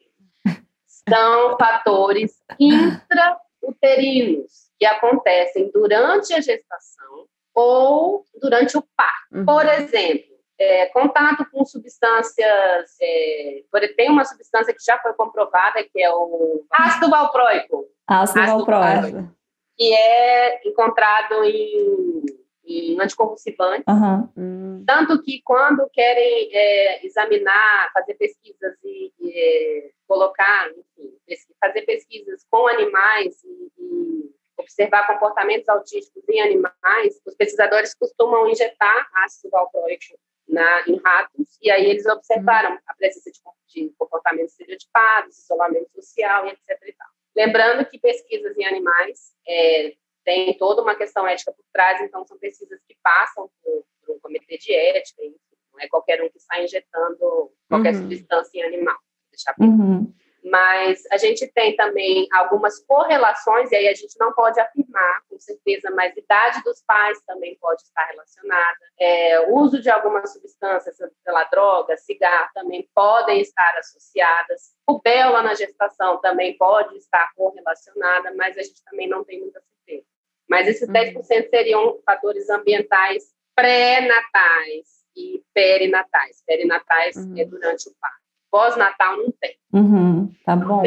São fatores intrauterinos que acontecem durante a gestação ou durante o parto. Uhum. Por exemplo, é, contato com substâncias, é, tem uma substância que já foi comprovada, que é o ácido valproico. Ácido, ácido valproico. Que é encontrado em, em anticonvulsivante. Uhum. Tanto que quando querem é, examinar, fazer pesquisas e, e é, colocar, enfim, fazer pesquisas com animais e, e observar comportamentos autísticos em animais, os pesquisadores costumam injetar ácido valproico na, em ratos, e aí eles observaram a presença de, de comportamentos estereotipados, isolamento social etc. E Lembrando que pesquisas em animais é, têm toda uma questão ética por trás, então são pesquisas que passam por, por um comitê de ética, enfim, não é qualquer um que está injetando qualquer uhum. substância em animal. Deixar uhum mas a gente tem também algumas correlações, e aí a gente não pode afirmar com certeza, mas idade dos pais também pode estar relacionada, é, o uso de algumas substâncias, pela droga, cigarro, também podem estar associadas, rubéola na gestação também pode estar correlacionada, mas a gente também não tem muita certeza. Mas esses 10% uhum. seriam fatores ambientais pré-natais e perinatais. Perinatais uhum. é durante o parto. Pós-natal não tem. Uhum, tá bom.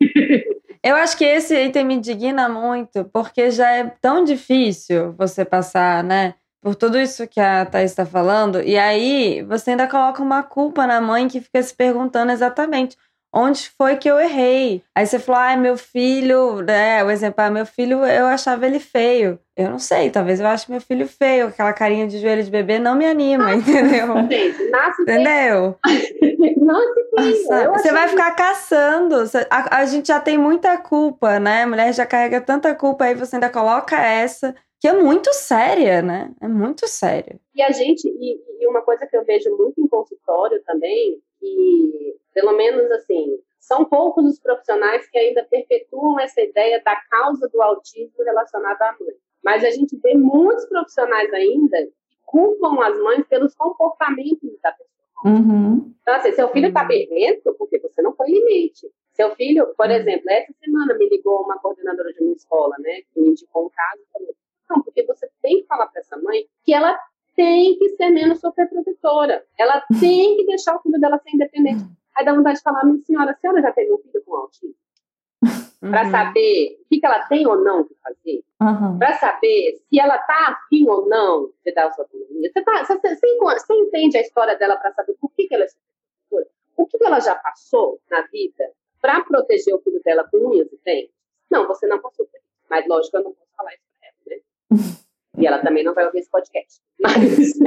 Eu acho que esse item me indigna muito, porque já é tão difícil você passar, né? Por tudo isso que a Thais está falando, e aí você ainda coloca uma culpa na mãe que fica se perguntando exatamente onde foi que eu errei. Aí você falou, ah, meu filho, né? O exemplo, ah, meu filho, eu achava ele feio. Eu não sei, talvez eu ache meu filho feio, aquela carinha de joelho de bebê não me anima, entendeu? Nasce entendeu? Nossa, você vai ficar caçando. A, a, gente já tem muita culpa, né? A mulher já carrega tanta culpa, aí você ainda coloca essa, que é muito séria, né? É muito séria. E a gente, e, e uma coisa que eu vejo muito em consultório também, que pelo menos assim, são poucos os profissionais que ainda perpetuam essa ideia da causa do autismo relacionada à mãe. Mas a gente vê muitos profissionais ainda que culpam as mães pelos comportamentos da pessoa. Uhum. Então, assim, seu filho está berrento porque você não foi limite. Seu filho, por uhum. exemplo, essa semana me ligou uma coordenadora de uma escola, né, que me indicou um caso, falou, não, porque você tem que falar para essa mãe que ela tem que ser menos superprotetora. Ela tem que deixar o filho dela ser independente. Aí dá vontade de falar, minha senhora, a senhora já teve um filho com autismo? Uhum. Para saber o que, que ela tem ou não que fazer? Uhum. Para saber se ela está afim ou não de dar a sua autonomia. Você, tá, você, você, você entende a história dela para saber por que, que ela é superprotetora? O que, que ela já passou na vida para proteger o filho dela com unhas e dentes? Não, você não passou. Mas, lógico, eu não posso falar isso para ela, né? E ela também não vai ouvir esse podcast. Mas,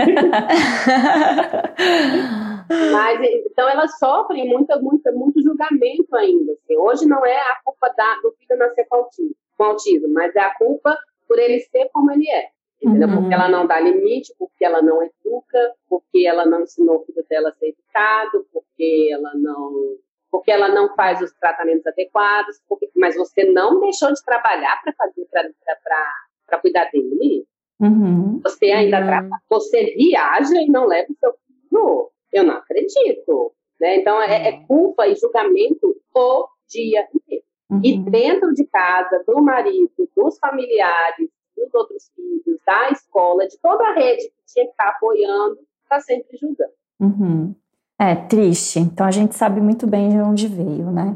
Mas então elas sofrem muito, muito, muito julgamento ainda. Assim. Hoje não é a culpa da, do filho nascer com autismo, com autismo, mas é a culpa por ele ser como ele é. Uhum. Porque ela não dá limite, porque ela não educa, porque ela não ensinou o filho dela a ser educado, porque ela não porque ela não faz os tratamentos adequados, porque, mas você não deixou de trabalhar para fazer para cuidar dele. Uhum. Você ainda uhum. trata, você viaja e não leva o seu filho. Eu não acredito. Né? Então, é, é uhum. culpa e julgamento o dia inteiro. Uhum. E dentro de casa, do marido, dos familiares, dos outros filhos, da escola, de toda a rede que tinha que estar apoiando, está sempre julgando. Uhum. É triste. Então a gente sabe muito bem de onde veio, né?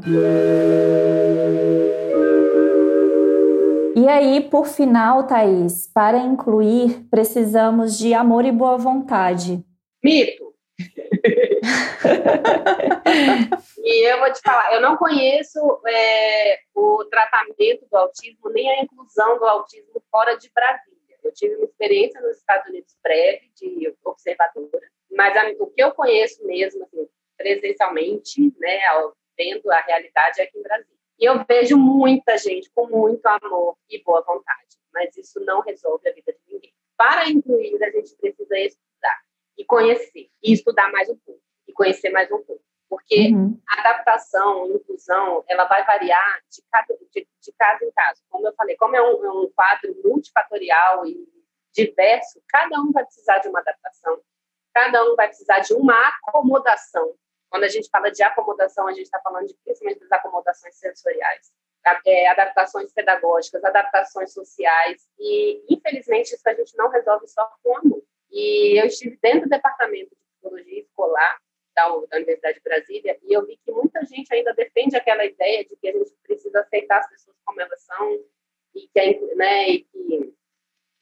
E aí, por final, Thaís, para incluir, precisamos de amor e boa vontade. Mito. e eu vou te falar, eu não conheço é, o tratamento do autismo, nem a inclusão do autismo fora de Brasília. Eu tive uma experiência nos Estados Unidos breve, de observadora, mas a, o que eu conheço mesmo, assim, presencialmente, né, vendo a realidade é aqui em Brasília. E eu vejo muita gente com muito amor e boa vontade, mas isso não resolve a vida de ninguém. Para incluir, a gente precisa estudar e conhecer, e estudar mais um pouco, e conhecer mais um pouco. Porque uhum. a adaptação, a inclusão, ela vai variar de, cada, de, de caso em caso. Como eu falei, como é um, é um quadro multifatorial e diverso, cada um vai precisar de uma adaptação, cada um vai precisar de uma acomodação quando a gente fala de acomodação, a gente está falando de, principalmente das acomodações sensoriais, é, adaptações pedagógicas, adaptações sociais, e infelizmente isso a gente não resolve só com amor. E eu estive dentro do departamento de psicologia escolar da, da Universidade de Brasília e eu vi que muita gente ainda defende aquela ideia de que a gente precisa aceitar as pessoas como elas são e que, né, e que,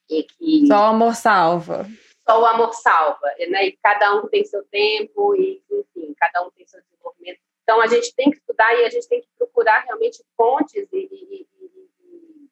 e que só o amor salva só o amor salva, né? E cada um tem seu tempo e, enfim, cada um tem seu desenvolvimento. Então, a gente tem que estudar e a gente tem que procurar realmente fontes e, e, e,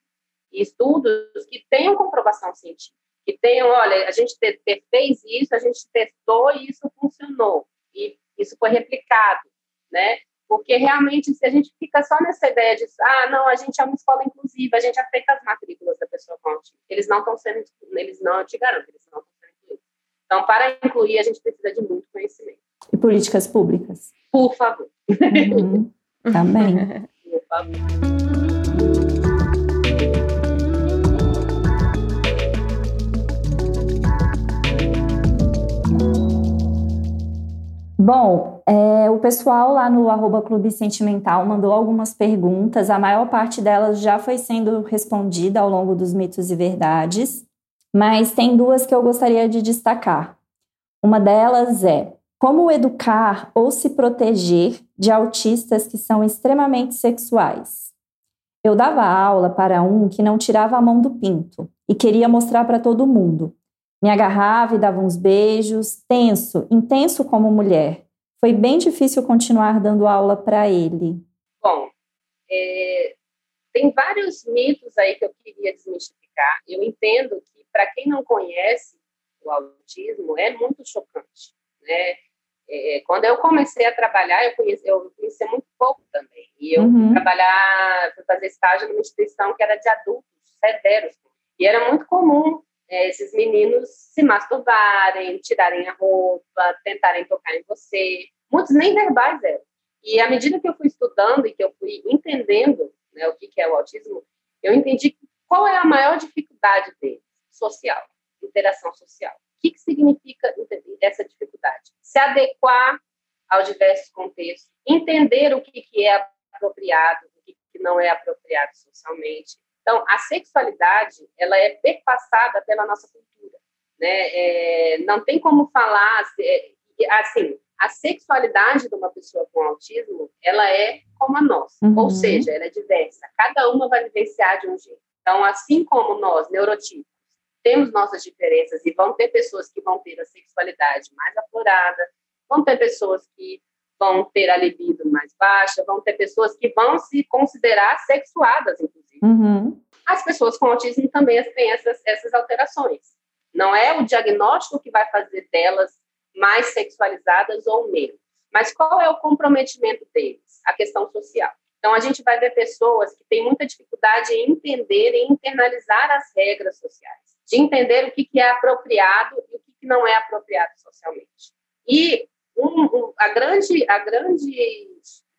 e estudos que tenham comprovação científica, que tenham, olha, a gente te, te fez isso, a gente testou e isso funcionou, e isso foi replicado, né? Porque realmente, se a gente fica só nessa ideia de, ah, não, a gente é uma escola inclusiva, a gente aceita as matrículas da pessoa com autismo, eles não estão sendo, eles não, eu te garanto, eles não estão então, para incluir, a gente precisa de muito conhecimento. E políticas públicas? Por favor. Uhum. Também. Por favor. Bom, é, o pessoal lá no arroba Clube Sentimental mandou algumas perguntas, a maior parte delas já foi sendo respondida ao longo dos mitos e verdades mas tem duas que eu gostaria de destacar. Uma delas é como educar ou se proteger de autistas que são extremamente sexuais. Eu dava aula para um que não tirava a mão do pinto e queria mostrar para todo mundo. Me agarrava e dava uns beijos, tenso, intenso como mulher. Foi bem difícil continuar dando aula para ele. Bom, é, tem vários mitos aí que eu queria desmistificar. Eu entendo para quem não conhece o autismo, é muito chocante, né? É, quando eu comecei a trabalhar, eu conheci, eu conhecia muito pouco também. E eu uhum. fui trabalhar, fui fazer estágio numa instituição que era de adultos severos. E era muito comum é, esses meninos se masturbarem, tirarem a roupa, tentarem tocar em você. Muitos nem verbais eram. E à medida que eu fui estudando e que eu fui entendendo né, o que, que é o autismo, eu entendi qual é a maior dificuldade dele social, interação social. O que, que significa essa dificuldade? Se adequar aos diversos contextos, entender o que, que é apropriado, o que, que não é apropriado socialmente. Então, a sexualidade, ela é perpassada pela nossa cultura. Né? É, não tem como falar é, assim, a sexualidade de uma pessoa com autismo, ela é como a nossa, uhum. ou seja, ela é diversa. Cada uma vai vivenciar de um jeito. Então, assim como nós, neurotipos, temos nossas diferenças e vão ter pessoas que vão ter a sexualidade mais aflorada, vão ter pessoas que vão ter a libido mais baixa, vão ter pessoas que vão se considerar sexuadas, inclusive. Uhum. As pessoas com autismo também têm essas, essas alterações. Não é o diagnóstico que vai fazer delas mais sexualizadas ou menos, mas qual é o comprometimento deles? A questão social. Então, a gente vai ver pessoas que têm muita dificuldade em entender e internalizar as regras sociais de entender o que, que é apropriado e o que, que não é apropriado socialmente. E um, um, a, grande, a grande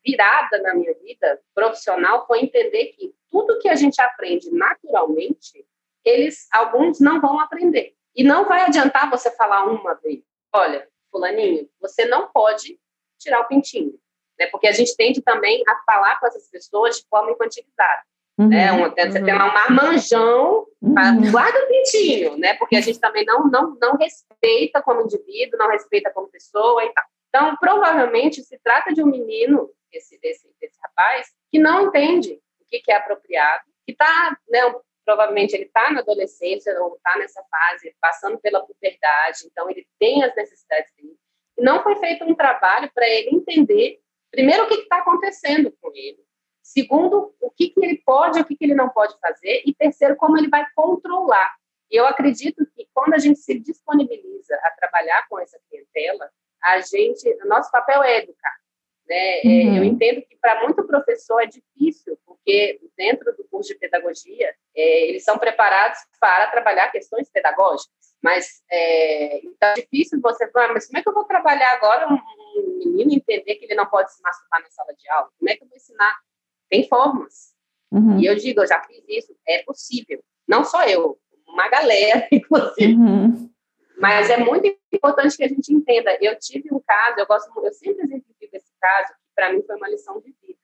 virada na minha vida profissional foi entender que tudo que a gente aprende naturalmente, eles, alguns não vão aprender. E não vai adiantar você falar uma vez, olha, fulaninho, você não pode tirar o pintinho, né? Porque a gente tende também a falar com essas pessoas de forma infantilizada. Uhum, né? Um, você uhum. tem lá um marmanjão, uhum. guarda o pintinho, né? Porque a gente também não, não, não respeita como indivíduo, não respeita como pessoa e tal. Então, provavelmente se trata de um menino, esse, desse, desse rapaz, que não entende o que, que é apropriado, que está, né, provavelmente ele está na adolescência ou está nessa fase, passando pela puberdade, então ele tem as necessidades dele. não foi feito um trabalho para ele entender, primeiro, o que está acontecendo com ele, segundo, o que, que ele pode e o que, que ele não pode fazer, e terceiro, como ele vai controlar. E eu acredito que quando a gente se disponibiliza a trabalhar com essa clientela, a gente, nosso papel é educar. Né? É, uhum. Eu entendo que para muito professor é difícil, porque dentro do curso de pedagogia, é, eles são preparados para trabalhar questões pedagógicas. Mas é, então é difícil você falar, mas como é que eu vou trabalhar agora um, um menino entender que ele não pode se masturbar na sala de aula? Como é que eu vou ensinar? Tem formas. Uhum. E eu digo, eu já fiz isso, é possível. Não só eu, uma galera, inclusive. Uhum. Mas é muito importante que a gente entenda. Eu tive um caso, eu gosto, eu sempre exemplifico esse caso, que para mim foi uma lição de vida.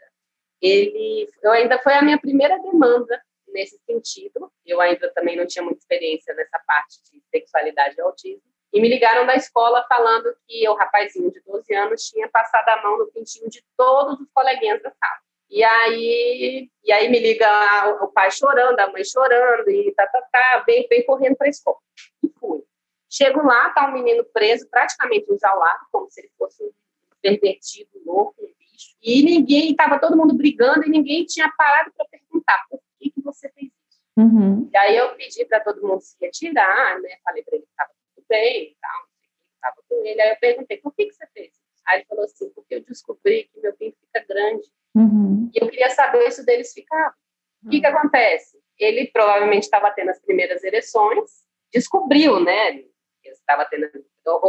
Ele, eu ainda foi a minha primeira demanda nesse sentido. Eu ainda também não tinha muita experiência nessa parte de sexualidade e autismo. E me ligaram da escola falando que o rapazinho de 12 anos tinha passado a mão no pintinho de todos os coleguinhas da sala. E aí, e aí me liga o pai chorando, a mãe chorando, e tá, tá, tá, bem, bem correndo para a escola. E fui. Chego lá, tá um menino preso, praticamente enjaulado, como se ele fosse um pervertido, louco, um bicho. E ninguém, tava todo mundo brigando e ninguém tinha parado para perguntar por que, que você fez isso. Uhum. E aí eu pedi para todo mundo se retirar, né? Falei para ele que estava tudo bem e tal, estava com ele. Aí eu perguntei, por que, que você fez isso? Aí ele falou assim, porque eu descobri que meu pinto fica grande. Uhum. E eu queria saber se deles ficava. O que, que uhum. acontece? Ele provavelmente estava tendo as primeiras ereções, descobriu, né? estava tendo,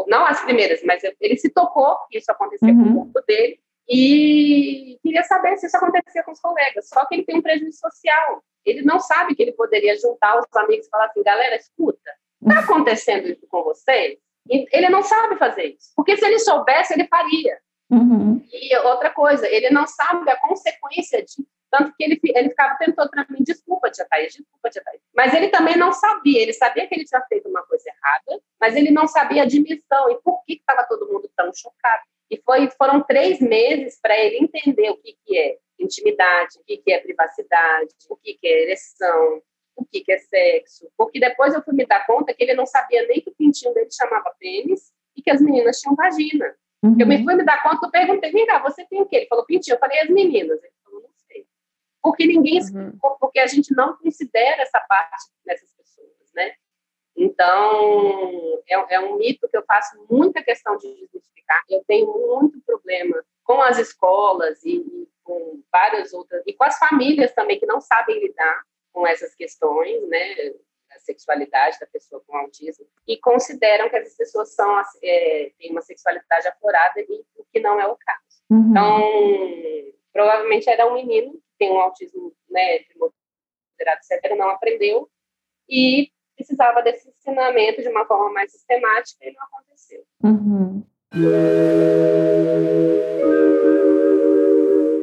não as primeiras, mas ele se tocou que isso acontecia uhum. com o uhum. corpo dele e queria saber se isso acontecia com os colegas. Só que ele tem um prejuízo social. Ele não sabe que ele poderia juntar os amigos e falar assim: galera, escuta, está acontecendo isso com vocês? Ele não sabe fazer isso. Porque se ele soubesse, ele faria. Uhum. E outra coisa, ele não sabe a consequência de tanto que ele, ele ficava tentando para mim, desculpa, tia Thaís, desculpa, tia Thaís. Mas ele também não sabia, ele sabia que ele tinha feito uma coisa errada, mas ele não sabia a dimensão e por que estava todo mundo tão chocado. E foi, foram três meses para ele entender o que, que é intimidade, o que, que é privacidade, o que, que é ereção, o que, que é sexo. Porque depois eu fui me dar conta que ele não sabia nem que o pintinho dele chamava pênis e que as meninas tinham vagina. Uhum. Eu me fui me dar conta, eu perguntei, vem cá, você tem o quê? Ele falou, pintinho. Eu falei, as meninas. Ele porque ninguém, uhum. porque a gente não considera essa parte dessas pessoas, né? Então, é, é, um mito que eu faço muita questão de desmistificar. Eu tenho muito problema com as escolas e, e, com várias outras, e com as famílias também que não sabem lidar com essas questões, né? Sexualidade da pessoa com autismo, e consideram que essas pessoas são, é, têm uma sexualidade aflorada, e o que não é o caso. Uhum. Então, provavelmente era um menino tem um autismo né, moderado severo, não aprendeu e precisava desse ensinamento de uma forma mais sistemática e não aconteceu. Uhum.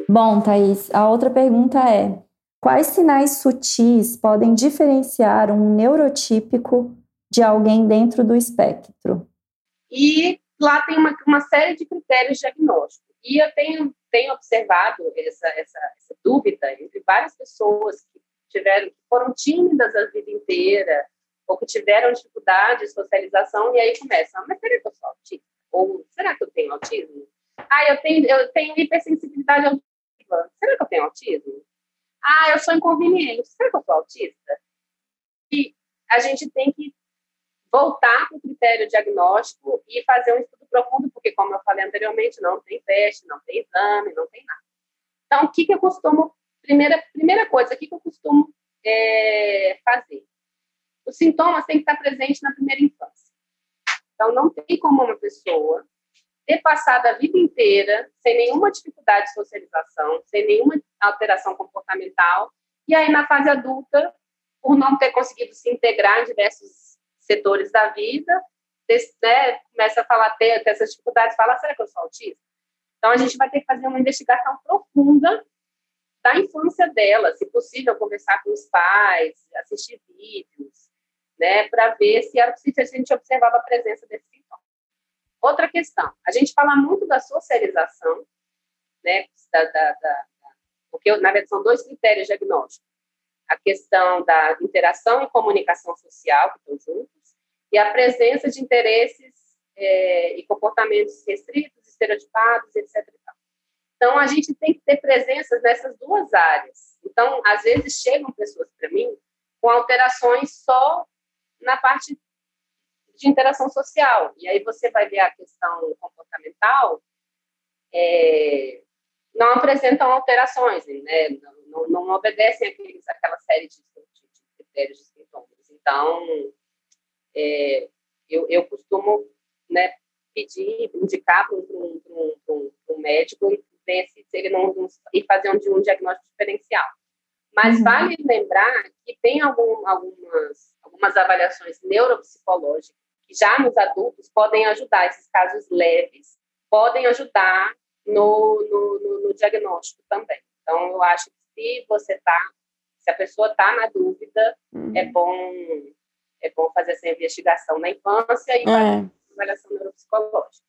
Bom, Thaís, a outra pergunta é: quais sinais sutis podem diferenciar um neurotípico de alguém dentro do espectro? E lá tem uma, uma série de critérios diagnósticos. E eu tenho, tenho observado essa, essa, essa dúvida entre várias pessoas que tiveram, que foram tímidas a vida inteira, ou que tiveram dificuldade de socialização, e aí começam, mas será que eu sou autista? Ou será que eu tenho autismo? Ah, eu tenho, eu tenho hipersensibilidade auditiva. Será que eu tenho autismo? Ah, eu sou inconveniente. Será que eu sou autista? E a gente tem que voltar para o critério diagnóstico e fazer um estudo profundo, porque, como eu falei anteriormente, não tem teste, não tem exame, não tem nada. Então, o que, que eu costumo. Primeira, primeira coisa, o que, que eu costumo é, fazer? Os sintomas têm que estar presentes na primeira infância. Então, não tem como uma pessoa ter passado a vida inteira sem nenhuma dificuldade de socialização, sem nenhuma alteração comportamental, e aí na fase adulta, por não ter conseguido se integrar em diversos setores da vida, desse, né, começa a falar, ter, ter essas dificuldades, fala, será que eu sou autista? Então, a gente vai ter que fazer uma investigação profunda da infância dela, se possível, conversar com os pais, assistir vídeos, né, para ver se era possível, a gente observava a presença desse. Outra questão, a gente fala muito da socialização, né, da, da, da, porque, na verdade, são dois critérios diagnósticos. A questão da interação e comunicação social, que estão juntos, e a presença de interesses é, e comportamentos restritos, estereotipados, etc. Então, a gente tem que ter presenças nessas duas áreas. Então, às vezes, chegam pessoas para mim com alterações só na parte de interação social. E aí você vai ver a questão comportamental, é, não apresentam alterações, né? não, não, não obedecem aqueles, aquela série de, de, de critérios de sintomas. Então, é, eu, eu costumo né, pedir, indicar para um, um, um, um, médico e ver se, ele não, e fazer um, um diagnóstico diferencial. Mas uhum. vale lembrar que tem algum, algumas, algumas avaliações neuropsicológicas já nos adultos podem ajudar, esses casos leves, podem ajudar no, no, no, no diagnóstico também. Então, eu acho que se você está, se a pessoa está na dúvida, uhum. é bom é bom fazer essa investigação na infância e é. fazer avaliação neuropsicológica.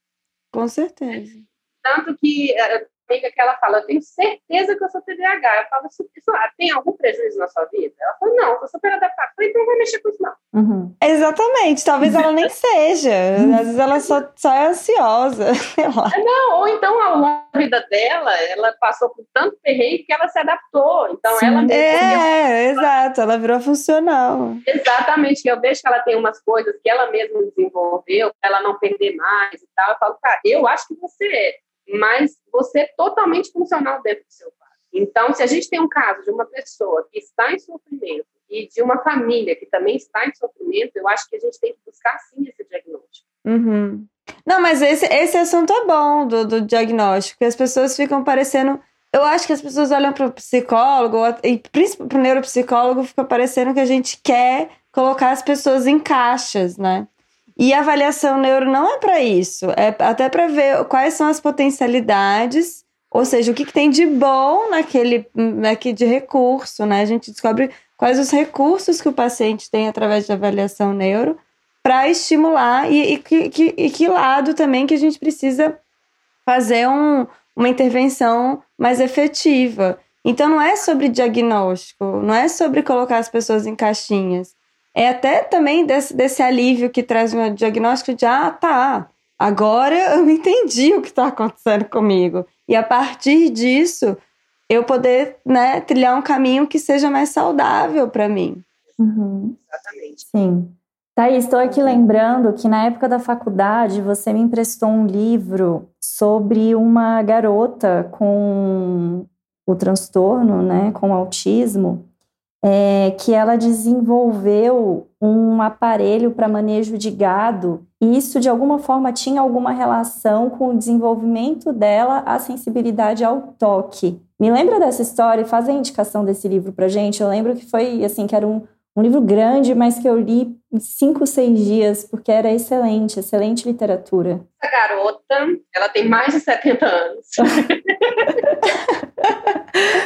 Com certeza. Tanto que eh, amiga que ela fala, eu tenho certeza que eu sou TDAH. Eu falo, isso, tem algum prejuízo na sua vida? Ela falou, não, eu sou super adaptada. Eu falei, então não vai mexer com isso não. Uhum. Exatamente, talvez ela nem seja. Às vezes ela só, só é ansiosa, sei lá. Não, ou então ao longo da vida dela, ela passou por tanto perrengue que ela se adaptou. Então Sim. ela mesma... É, é, exato, ela virou funcional. Exatamente, que eu vejo que ela tem umas coisas que ela mesma desenvolveu, pra ela não perder mais e tal. Eu falo, cara, eu acho que você é mas você é totalmente funcional dentro do seu quadro. Então, se a gente tem um caso de uma pessoa que está em sofrimento e de uma família que também está em sofrimento, eu acho que a gente tem que buscar sim esse diagnóstico. Uhum. Não, mas esse, esse assunto é bom do, do diagnóstico, as pessoas ficam parecendo. Eu acho que as pessoas olham para o psicólogo, e principalmente para o neuropsicólogo, fica parecendo que a gente quer colocar as pessoas em caixas, né? E a avaliação neuro não é para isso, é até para ver quais são as potencialidades, ou seja, o que, que tem de bom naquele, naquele de recurso, né? A gente descobre quais os recursos que o paciente tem através de avaliação neuro para estimular e, e, que, e que lado também que a gente precisa fazer um, uma intervenção mais efetiva. Então não é sobre diagnóstico, não é sobre colocar as pessoas em caixinhas é até também desse, desse alívio que traz um diagnóstico de, ah, tá, agora eu entendi o que está acontecendo comigo. E a partir disso, eu poder né, trilhar um caminho que seja mais saudável para mim. Uhum. Exatamente. Sim. Thaís, estou aqui lembrando que na época da faculdade você me emprestou um livro sobre uma garota com o transtorno, né, com autismo, é, que ela desenvolveu um aparelho para manejo de gado e isso de alguma forma tinha alguma relação com o desenvolvimento dela, a sensibilidade ao toque. Me lembra dessa história e faz a indicação desse livro para gente. Eu lembro que foi assim que era um, um livro grande, mas que eu li em cinco, seis dias, porque era excelente, excelente literatura. A garota, ela tem mais de 70 anos.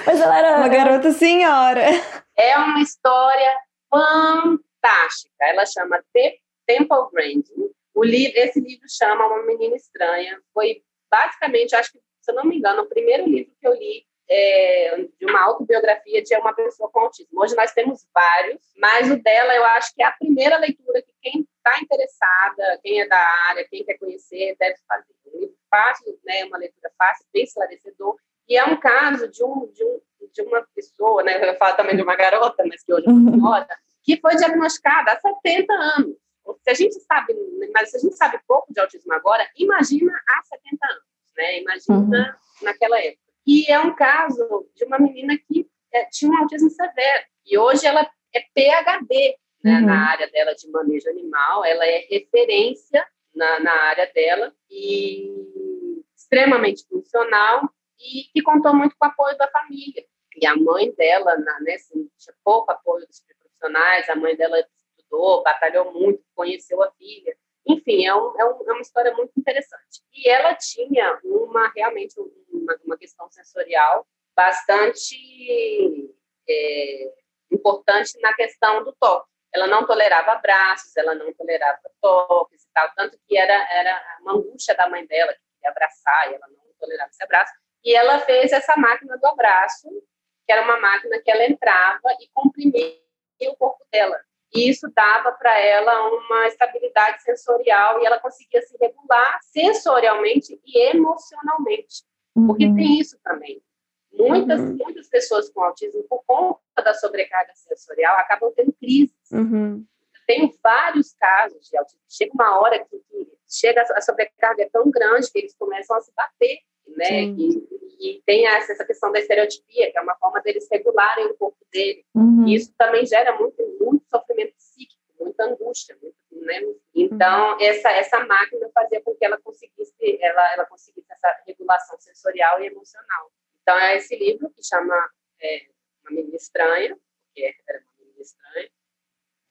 mas ela era uma garota senhora. É uma história fantástica. Ela chama The Temple Branding. O livro, esse livro chama Uma Menina Estranha. Foi basicamente, acho que, se eu não me engano, o primeiro livro que eu li é, de uma autobiografia de uma pessoa com autismo. Hoje nós temos vários, mas o dela eu acho que é a primeira leitura que quem está interessada, quem é da área, quem quer conhecer, deve fazer. Um livro fácil, né, uma leitura fácil, bem esclarecedor, e é um caso de, um, de, um, de uma pessoa, né, eu falo também de uma garota, mas que hoje é uma uhum. senhora, que foi diagnosticada há 70 anos. Se a gente sabe, mas se a gente sabe pouco de autismo agora, imagina há 70 anos, né? Imagina uhum. naquela época. E é um caso de uma menina que é, tinha um autismo severo. E hoje ela é PhD né, uhum. na área dela de manejo animal, ela é referência na, na área dela e extremamente funcional e que contou muito com o apoio da família. E a mãe dela, né, assim, tinha pouco apoio dos profissionais, a mãe dela estudou, batalhou muito, conheceu a filha. Enfim, é, um, é, um, é uma história muito interessante. E ela tinha uma realmente uma, uma questão sensorial bastante é, importante na questão do toque. Ela não tolerava abraços, ela não tolerava toques e tal, tanto que era, era uma angústia da mãe dela, que queria abraçar e ela não tolerava esse abraço. E ela fez essa máquina do abraço, que era uma máquina que ela entrava e comprimia o corpo dela. e isso dava para ela uma estabilidade sensorial e ela conseguia se regular sensorialmente e emocionalmente. Uhum. Porque tem isso também. Muitas, uhum. muitas pessoas com autismo, por conta da sobrecarga sensorial, acabam tendo crises. Uhum. Tem vários casos de autismo. Chega uma hora que, que chega a sobrecarga é tão grande que eles começam a se bater, né? E, e, tem essa, essa questão da estereotipia, que é uma forma deles regularem o corpo dele. Uhum. E isso também gera muito, muito sofrimento psíquico, muita angústia, muito, né? Então, uhum. essa, essa máquina fazia com que ela conseguisse, ela, ela conseguisse essa regulação sensorial e emocional. Então, é esse livro que chama é, Uma Menina Estranha, que é, era uma menina estranha.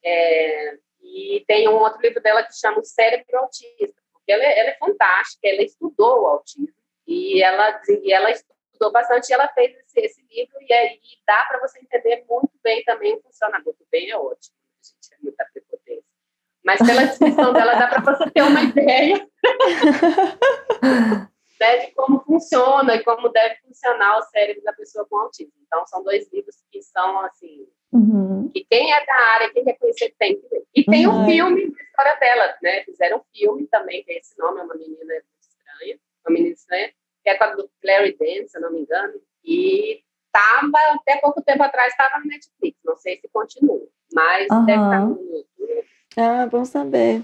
É, e tem um outro livro dela que chama O Cérebro Autista, porque ela, é, ela é fantástica, ela estudou o autismo e ela, e ela estudou bastante e ela fez esse, esse livro e aí dá para você entender muito bem também o funcionamento. Muito bem é ótimo, a gente é muita prepotência. Mas pela descrição dela dá para você ter uma ideia né, de como funciona e como deve funcionar o cérebro da pessoa com autismo. Então, são dois livros que são, assim, uhum. que quem é da área, quem quer conhecer, tem que ler. E tem uhum. um filme da história dela, né? Fizeram um filme também, que é esse nome, é uma menina menina estranha, que é com a do Clary Dance, se eu não me engano, e estava, até pouco tempo atrás, estava no Netflix, não sei se continua, mas uhum. deve estar no YouTube. Ah, bom saber.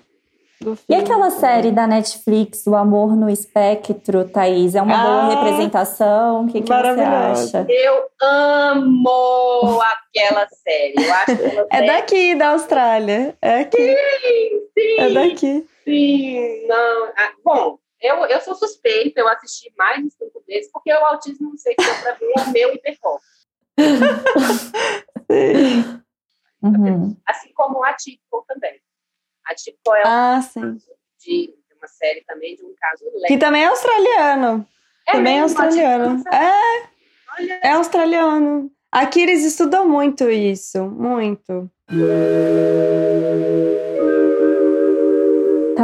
E aquela série da Netflix, O Amor no Espectro, Thaís? É uma ah, boa representação? O que, que você acha? Eu amo aquela série. Eu acho é série... daqui, da Austrália. É aqui. Sim, sim. É daqui. Sim, não. Ah, bom, eu, eu sou suspeita, eu assisti mais de cinco vezes, porque o autismo, não sei se é para ver, é meu hiperfoco. sim. Uhum. Assim como o atípico também. A Tipo é ah, um de uma série também de um caso leve. Que também é australiano. É também é australiano. É. Olha. É australiano. Aqui eles estudam muito isso, muito.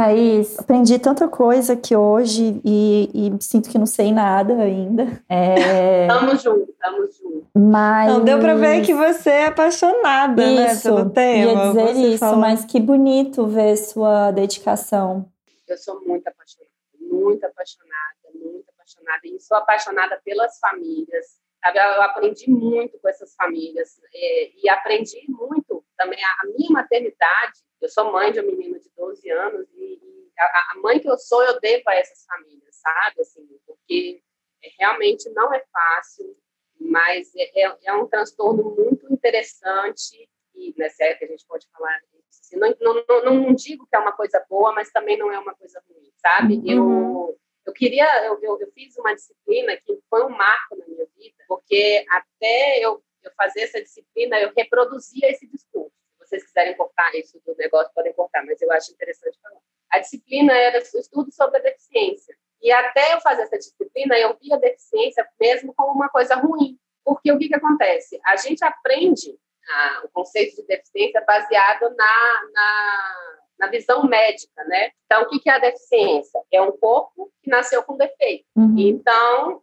Thaís, aprendi tanta coisa aqui hoje e, e sinto que não sei nada ainda. É... tamo junto, tamo junto. Mas... Não, deu pra ver que você é apaixonada, né, isso, né, pelo tema. Ia dizer isso, fala... mas que bonito ver sua dedicação. Eu sou muito apaixonada, muito apaixonada, muito apaixonada. E sou apaixonada pelas famílias. Eu aprendi muito com essas famílias. É, e aprendi muito também a minha maternidade eu sou mãe de um menino de 12 anos e, a, a, mãe que eu sou, eu devo a essas famílias, sabe? Assim, porque é, realmente não é fácil, mas é, é, é, um transtorno muito interessante e, né, se é que a gente pode falar assim, não, não, não, não, digo que é uma coisa boa, mas também não é uma coisa ruim, sabe? Uhum. Eu queria, eu, eu, eu fiz uma disciplina que foi um marco na minha vida, porque até eu, eu fazer essa disciplina, eu reproduzia esse discurso vocês quiserem cortar isso do negócio, podem cortar, mas eu acho interessante falar. A disciplina era o estudo sobre a deficiência. E até eu fazer essa disciplina, eu via a deficiência mesmo como uma coisa ruim. Porque o que, que acontece? A gente aprende ah, o conceito de deficiência baseado na, na, na, visão médica, né? Então, o que, é a deficiência? É um corpo que nasceu com defeito. Uhum. Então,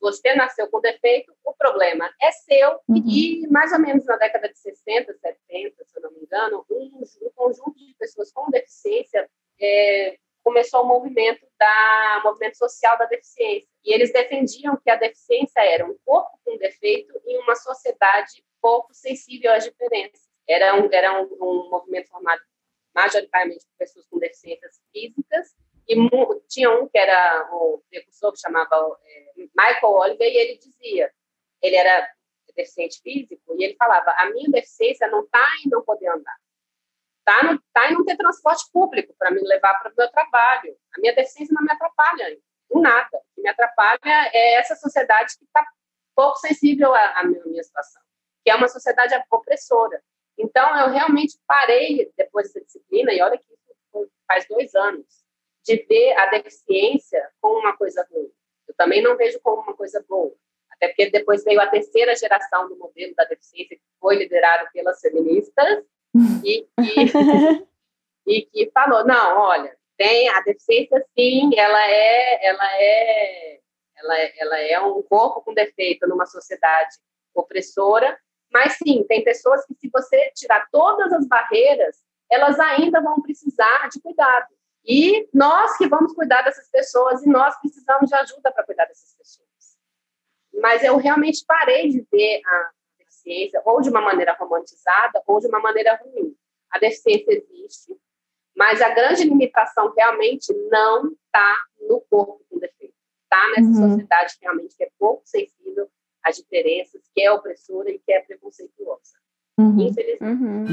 você nasceu com defeito, o problema é seu. Uhum. E mais ou menos na década de 60, 70, se eu não me engano, um, um conjunto de pessoas com deficiência é, começou o movimento da movimento social da deficiência. E eles defendiam que a deficiência era um corpo com defeito em uma sociedade pouco sensível às diferenças. Era um, era um, um movimento formado majoritariamente por pessoas com deficiências físicas e tinha um que era o precursor que chamava é, Michael Oliver e ele dizia, ele era deficiente físico e ele falava, a minha deficiência não está em não poder andar, está tá em não ter transporte público para me levar para o meu trabalho. A minha deficiência não me atrapalha em nada. O que me atrapalha é essa sociedade que está pouco sensível à, à minha situação, que é uma sociedade opressora. Então, eu realmente parei depois dessa disciplina, e olha que faz dois anos, de ver a deficiência como uma coisa ruim. Eu também não vejo como uma coisa boa. Até porque depois veio a terceira geração do modelo da deficiência, que foi liderado pelas feministas, e, e, e que falou, não, olha, tem a deficiência sim, ela é, ela é, ela é, ela é um corpo com defeito numa sociedade opressora, Mas sim, tem pessoas que, se você tirar todas as barreiras, elas ainda vão precisar de cuidado. E nós que vamos cuidar dessas pessoas, e nós precisamos de ajuda para cuidar dessas pessoas. Mas eu realmente parei de ver a deficiência ou de uma maneira romantizada ou de uma maneira ruim. A deficiência existe, mas a grande limitação realmente não está no corpo com defeito. Está nessa uhum. sociedade realmente que é pouco sensível às diferenças, que é opressora e que é preconceituosa. Uhum. Infelizmente. Uhum.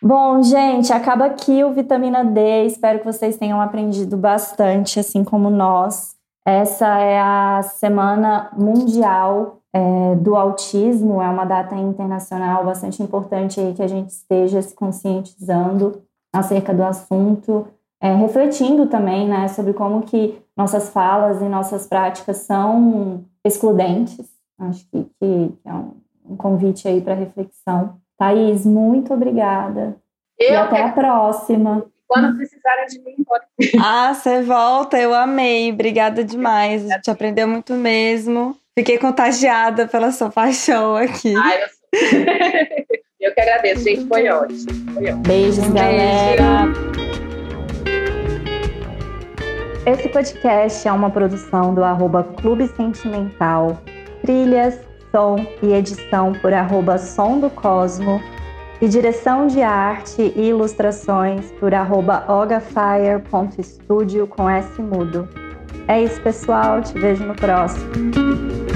Bom, gente, acaba aqui o Vitamina D. Espero que vocês tenham aprendido bastante, assim como nós. Essa é a Semana Mundial é, do Autismo, é uma data internacional bastante importante aí que a gente esteja se conscientizando acerca do assunto, é, refletindo também né, sobre como que nossas falas e nossas práticas são excludentes. Acho que, que é um, um convite aí para reflexão. Thaís, muito obrigada. Eu e até a próxima. Quando precisarem de mim, pode. Ah, você volta, eu amei. Obrigada demais. A gente aprendeu muito mesmo. Fiquei contagiada pela sua paixão aqui. Ai, eu, sou... eu que agradeço, gente. Foi ótimo. Foi ótimo. Beijos, um galera. Esse podcast é uma produção do arroba Clube Sentimental. Trilhas, som e edição por arroba Som do Cosmo e direção de arte e ilustrações por arroba ogafire.studio com S mudo. É isso, pessoal. Te vejo no próximo.